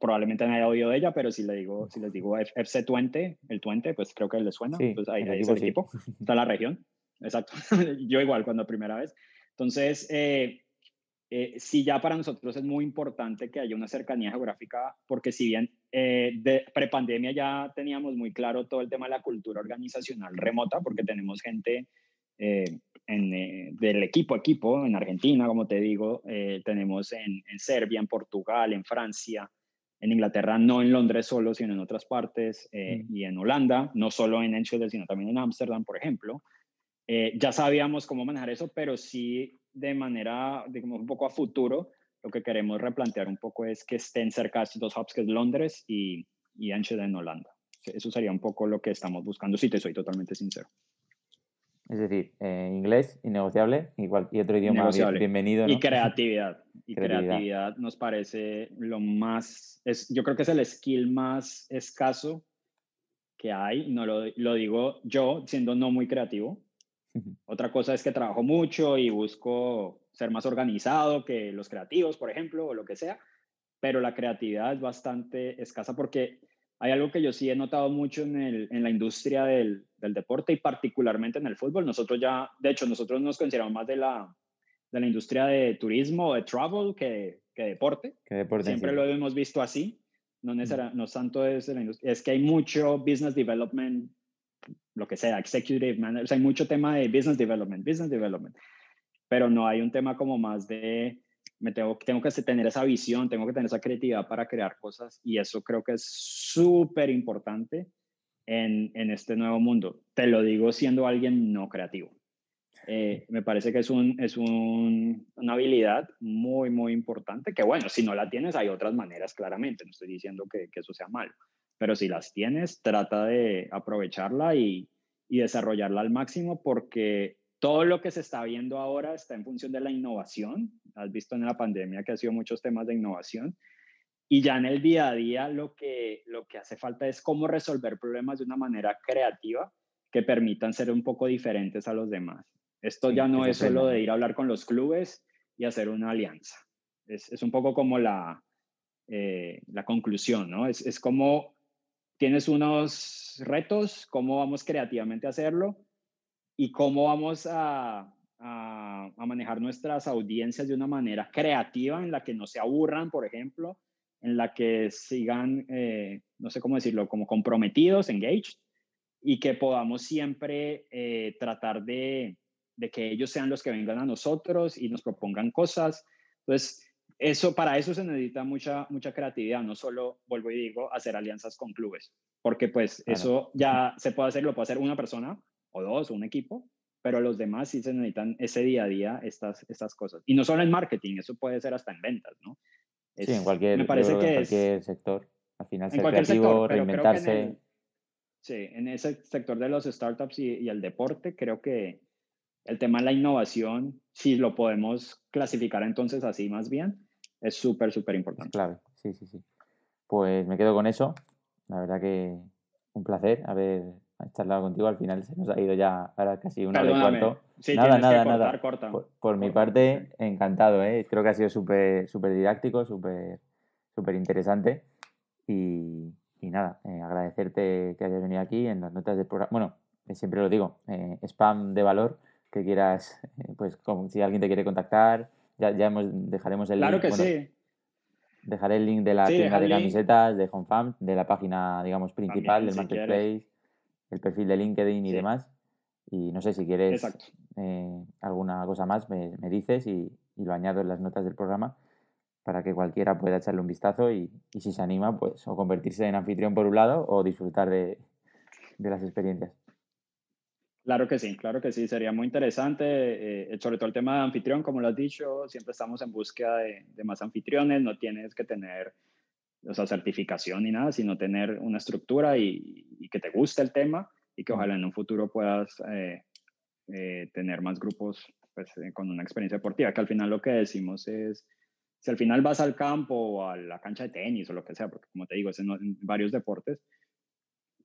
S4: probablemente no haya oído de ella, pero si, le digo, si les digo FC Twente, el Twente, pues creo que les suena.
S1: Sí,
S4: pues ahí, ahí es el equipo, está la región. Exacto. <laughs> Yo igual cuando primera vez. Entonces, eh, eh, sí ya para nosotros es muy importante que haya una cercanía geográfica, porque si bien eh, de prepandemia ya teníamos muy claro todo el tema de la cultura organizacional remota, porque tenemos gente eh, en, eh, del equipo a equipo, en Argentina, como te digo, tenemos en, en, Serbia, en Portugal, en Francia, en Inglaterra, no en Londres solo, sino en otras partes, mm. y en Holanda, no solo en Enschede, sino también en Ámsterdam, por ejemplo. ya sabíamos cómo manejar eso, pero sí de manera, digamos, un poco a futuro, lo que queremos replantear un poco es que estén cerca estos dos hubs, que es Londres y, y en Holanda. Eso sería un poco lo que estamos buscando, si te soy totalmente sincero.
S1: Es decir, eh, inglés innegociable, igual, y otro idioma bienvenido.
S4: Y creatividad. Y creatividad. nos parece lo más, es, yo creo que es el skill más escaso que hay. No lo, lo digo yo, siendo no muy creativo. Otra cosa es que trabajo mucho y busco ser más organizado que los creativos, por ejemplo, o lo que sea, pero la creatividad es bastante escasa porque hay algo que yo sí he notado mucho en, el, en la industria del, del, deporte y particularmente en el fútbol. Nosotros ya, de hecho, nosotros nos consideramos más de la, de la industria de turismo, de travel, que, que deporte.
S1: Que deporte
S4: Siempre lo hemos visto así. No, necesariamente, no tanto es la industria. Es que hay mucho business development lo que sea, executive manager, o sea, hay mucho tema de business development, business development, pero no hay un tema como más de, me tengo, tengo que tener esa visión, tengo que tener esa creatividad para crear cosas y eso creo que es súper importante en, en, este nuevo mundo. Te lo digo siendo alguien no creativo. Eh, me parece que es, un, es un, una habilidad muy, muy importante, que bueno, si no la tienes hay otras maneras claramente, no estoy diciendo que, que eso sea malo, pero si las tienes, trata de aprovecharla y, y desarrollarla al máximo porque todo lo que se está viendo ahora está en función de la innovación. Has visto en la pandemia que ha sido muchos temas de innovación. Y ya en el día a día lo que, lo que hace falta es cómo resolver problemas de una manera creativa que permitan ser un poco diferentes a los demás. Esto ya no es solo de ir a hablar con los clubes y hacer una alianza. Es, es un poco como la, eh, la conclusión, ¿no? Es, es como tienes unos retos, cómo vamos creativamente a hacerlo y cómo vamos a, a, manejar nuestras audiencias de una manera creativa en la que no se aburran, por ejemplo, en la que sigan, eh, no sé cómo decirlo, como comprometidos, engaged, y que podamos siempre eh, tratar de, de que ellos sean los que vengan a nosotros y nos propongan cosas. Entonces, eso, para eso se necesita mucha, mucha creatividad, no solo, vuelvo y digo, hacer alianzas con clubes, porque pues eso ya se puede hacer, lo puede hacer una persona o dos o un equipo, pero los demás sí se necesitan ese día a día estas, estas cosas. Y no solo en marketing, eso puede ser hasta en ventas, ¿no?
S1: sí, en cualquier, me parece que cualquier sector. Al final, ser creativo, reinventarse.
S4: sí, en ese sector de los startups y, y el deporte, creo que el tema de la innovación, si lo podemos clasificar entonces así más bien, es súper, súper importante.
S1: Claro, sí, sí, sí. Pues me quedo con eso. La verdad que un placer haber charlado contigo. Al final se nos ha ido ya ahora casi una hora y cuarto. nada, nada, nada. Por, mi parte, encantado. ¿eh? Creo que ha sido súper súper didáctico, súper súper interesante. Y, nada, eh, agradecerte que hayas venido aquí en las notas del programa. Bueno, eh, siempre lo digo, eh, spam de valor que quieras, pues como, si alguien te quiere contactar, ya, ya hemos, dejaremos el
S4: claro
S1: link.
S4: que sí.
S1: Dejaré el link de la tienda de camisetas, de HomeFam, de la página, digamos, principal, del Marketplace, el perfil de LinkedIn y demás. Y no sé si quieres eh, alguna cosa más, me, me dices y, y, lo añado en las notas del programa para que cualquiera pueda echarle un vistazo y, y si se anima, pues o convertirse en anfitrión por un lado o disfrutar de, de las experiencias.
S4: Claro que sí, claro que sí, sería muy interesante, eh, sobre todo el tema de anfitrión, como lo has dicho, siempre estamos en búsqueda de, más anfitriones, no tienes que tener o sea, certificación ni nada, sino tener una estructura y, que te guste el tema y que ojalá en un futuro puedas eh, eh, tener más grupos pues, con una experiencia deportiva, que al final lo que decimos es, si al final vas al campo o a la cancha de tenis o lo que sea, porque como te digo, es en varios deportes,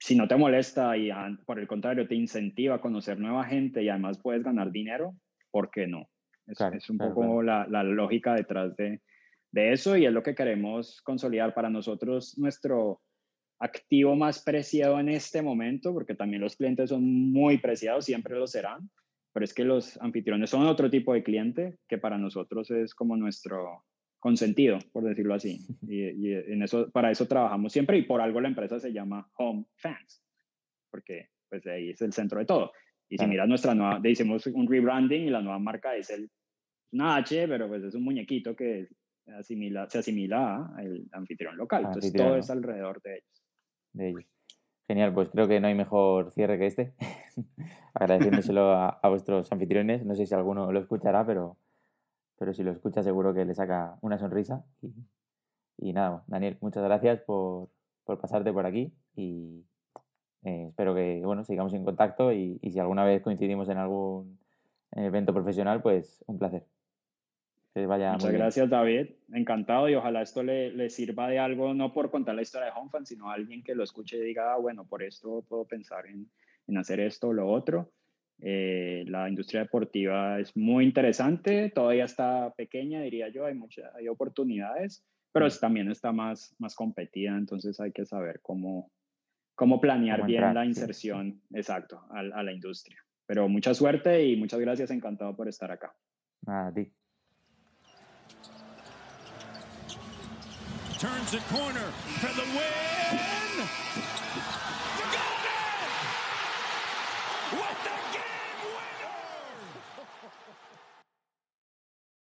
S4: si no te molesta y por el contrario te incentiva a conocer nueva gente y además puedes ganar dinero, ¿por qué no? Es, es un poco La, la, lógica detrás de, de, eso y es lo que queremos consolidar para nosotros, nuestro activo más preciado en este momento, porque también los clientes son muy preciados, siempre lo serán, pero es que los anfitriones son otro tipo de cliente que para nosotros es como nuestro, consentido, por decirlo así. <laughs> Y, en eso, para eso trabajamos siempre y por algo la empresa se llama Home Fans, porque pues ahí es el centro de todo. Y si miras nuestra nueva, hicimos un rebranding y la nueva marca es el una H, pero pues es un muñequito que asimila, se asimila al anfitrión local. Entonces todo es alrededor de ellos.
S1: De ellos. Genial, pues creo que no hay mejor cierre que este. <laughs> Agradeciéndoselo a, a, vuestros anfitriones. No sé si alguno lo escuchará, pero pero si lo escucha seguro que le saca una sonrisa. Y, nada, Daniel, muchas gracias por, por pasarte por aquí y eh, espero que bueno, sigamos en contacto y, y, si alguna vez coincidimos en algún evento profesional, pues un placer.
S4: Que vaya Muchas gracias, David. Encantado y ojalá esto le, le, sirva de algo, no por contar la historia de HomeFan, sino a alguien que lo escuche y diga, ah, bueno, por esto puedo pensar en, en hacer esto o lo otro. Eh, la industria deportiva es muy interesante, todavía está pequeña, diría yo, hay, muchas hay oportunidades, pero mm. también está más, más competida, entonces hay que saber cómo, cómo planear bien la inserción, exacto, a, a, la industria. Pero mucha suerte y muchas gracias, encantado por estar acá.
S1: A ti. Turns the corner for the win.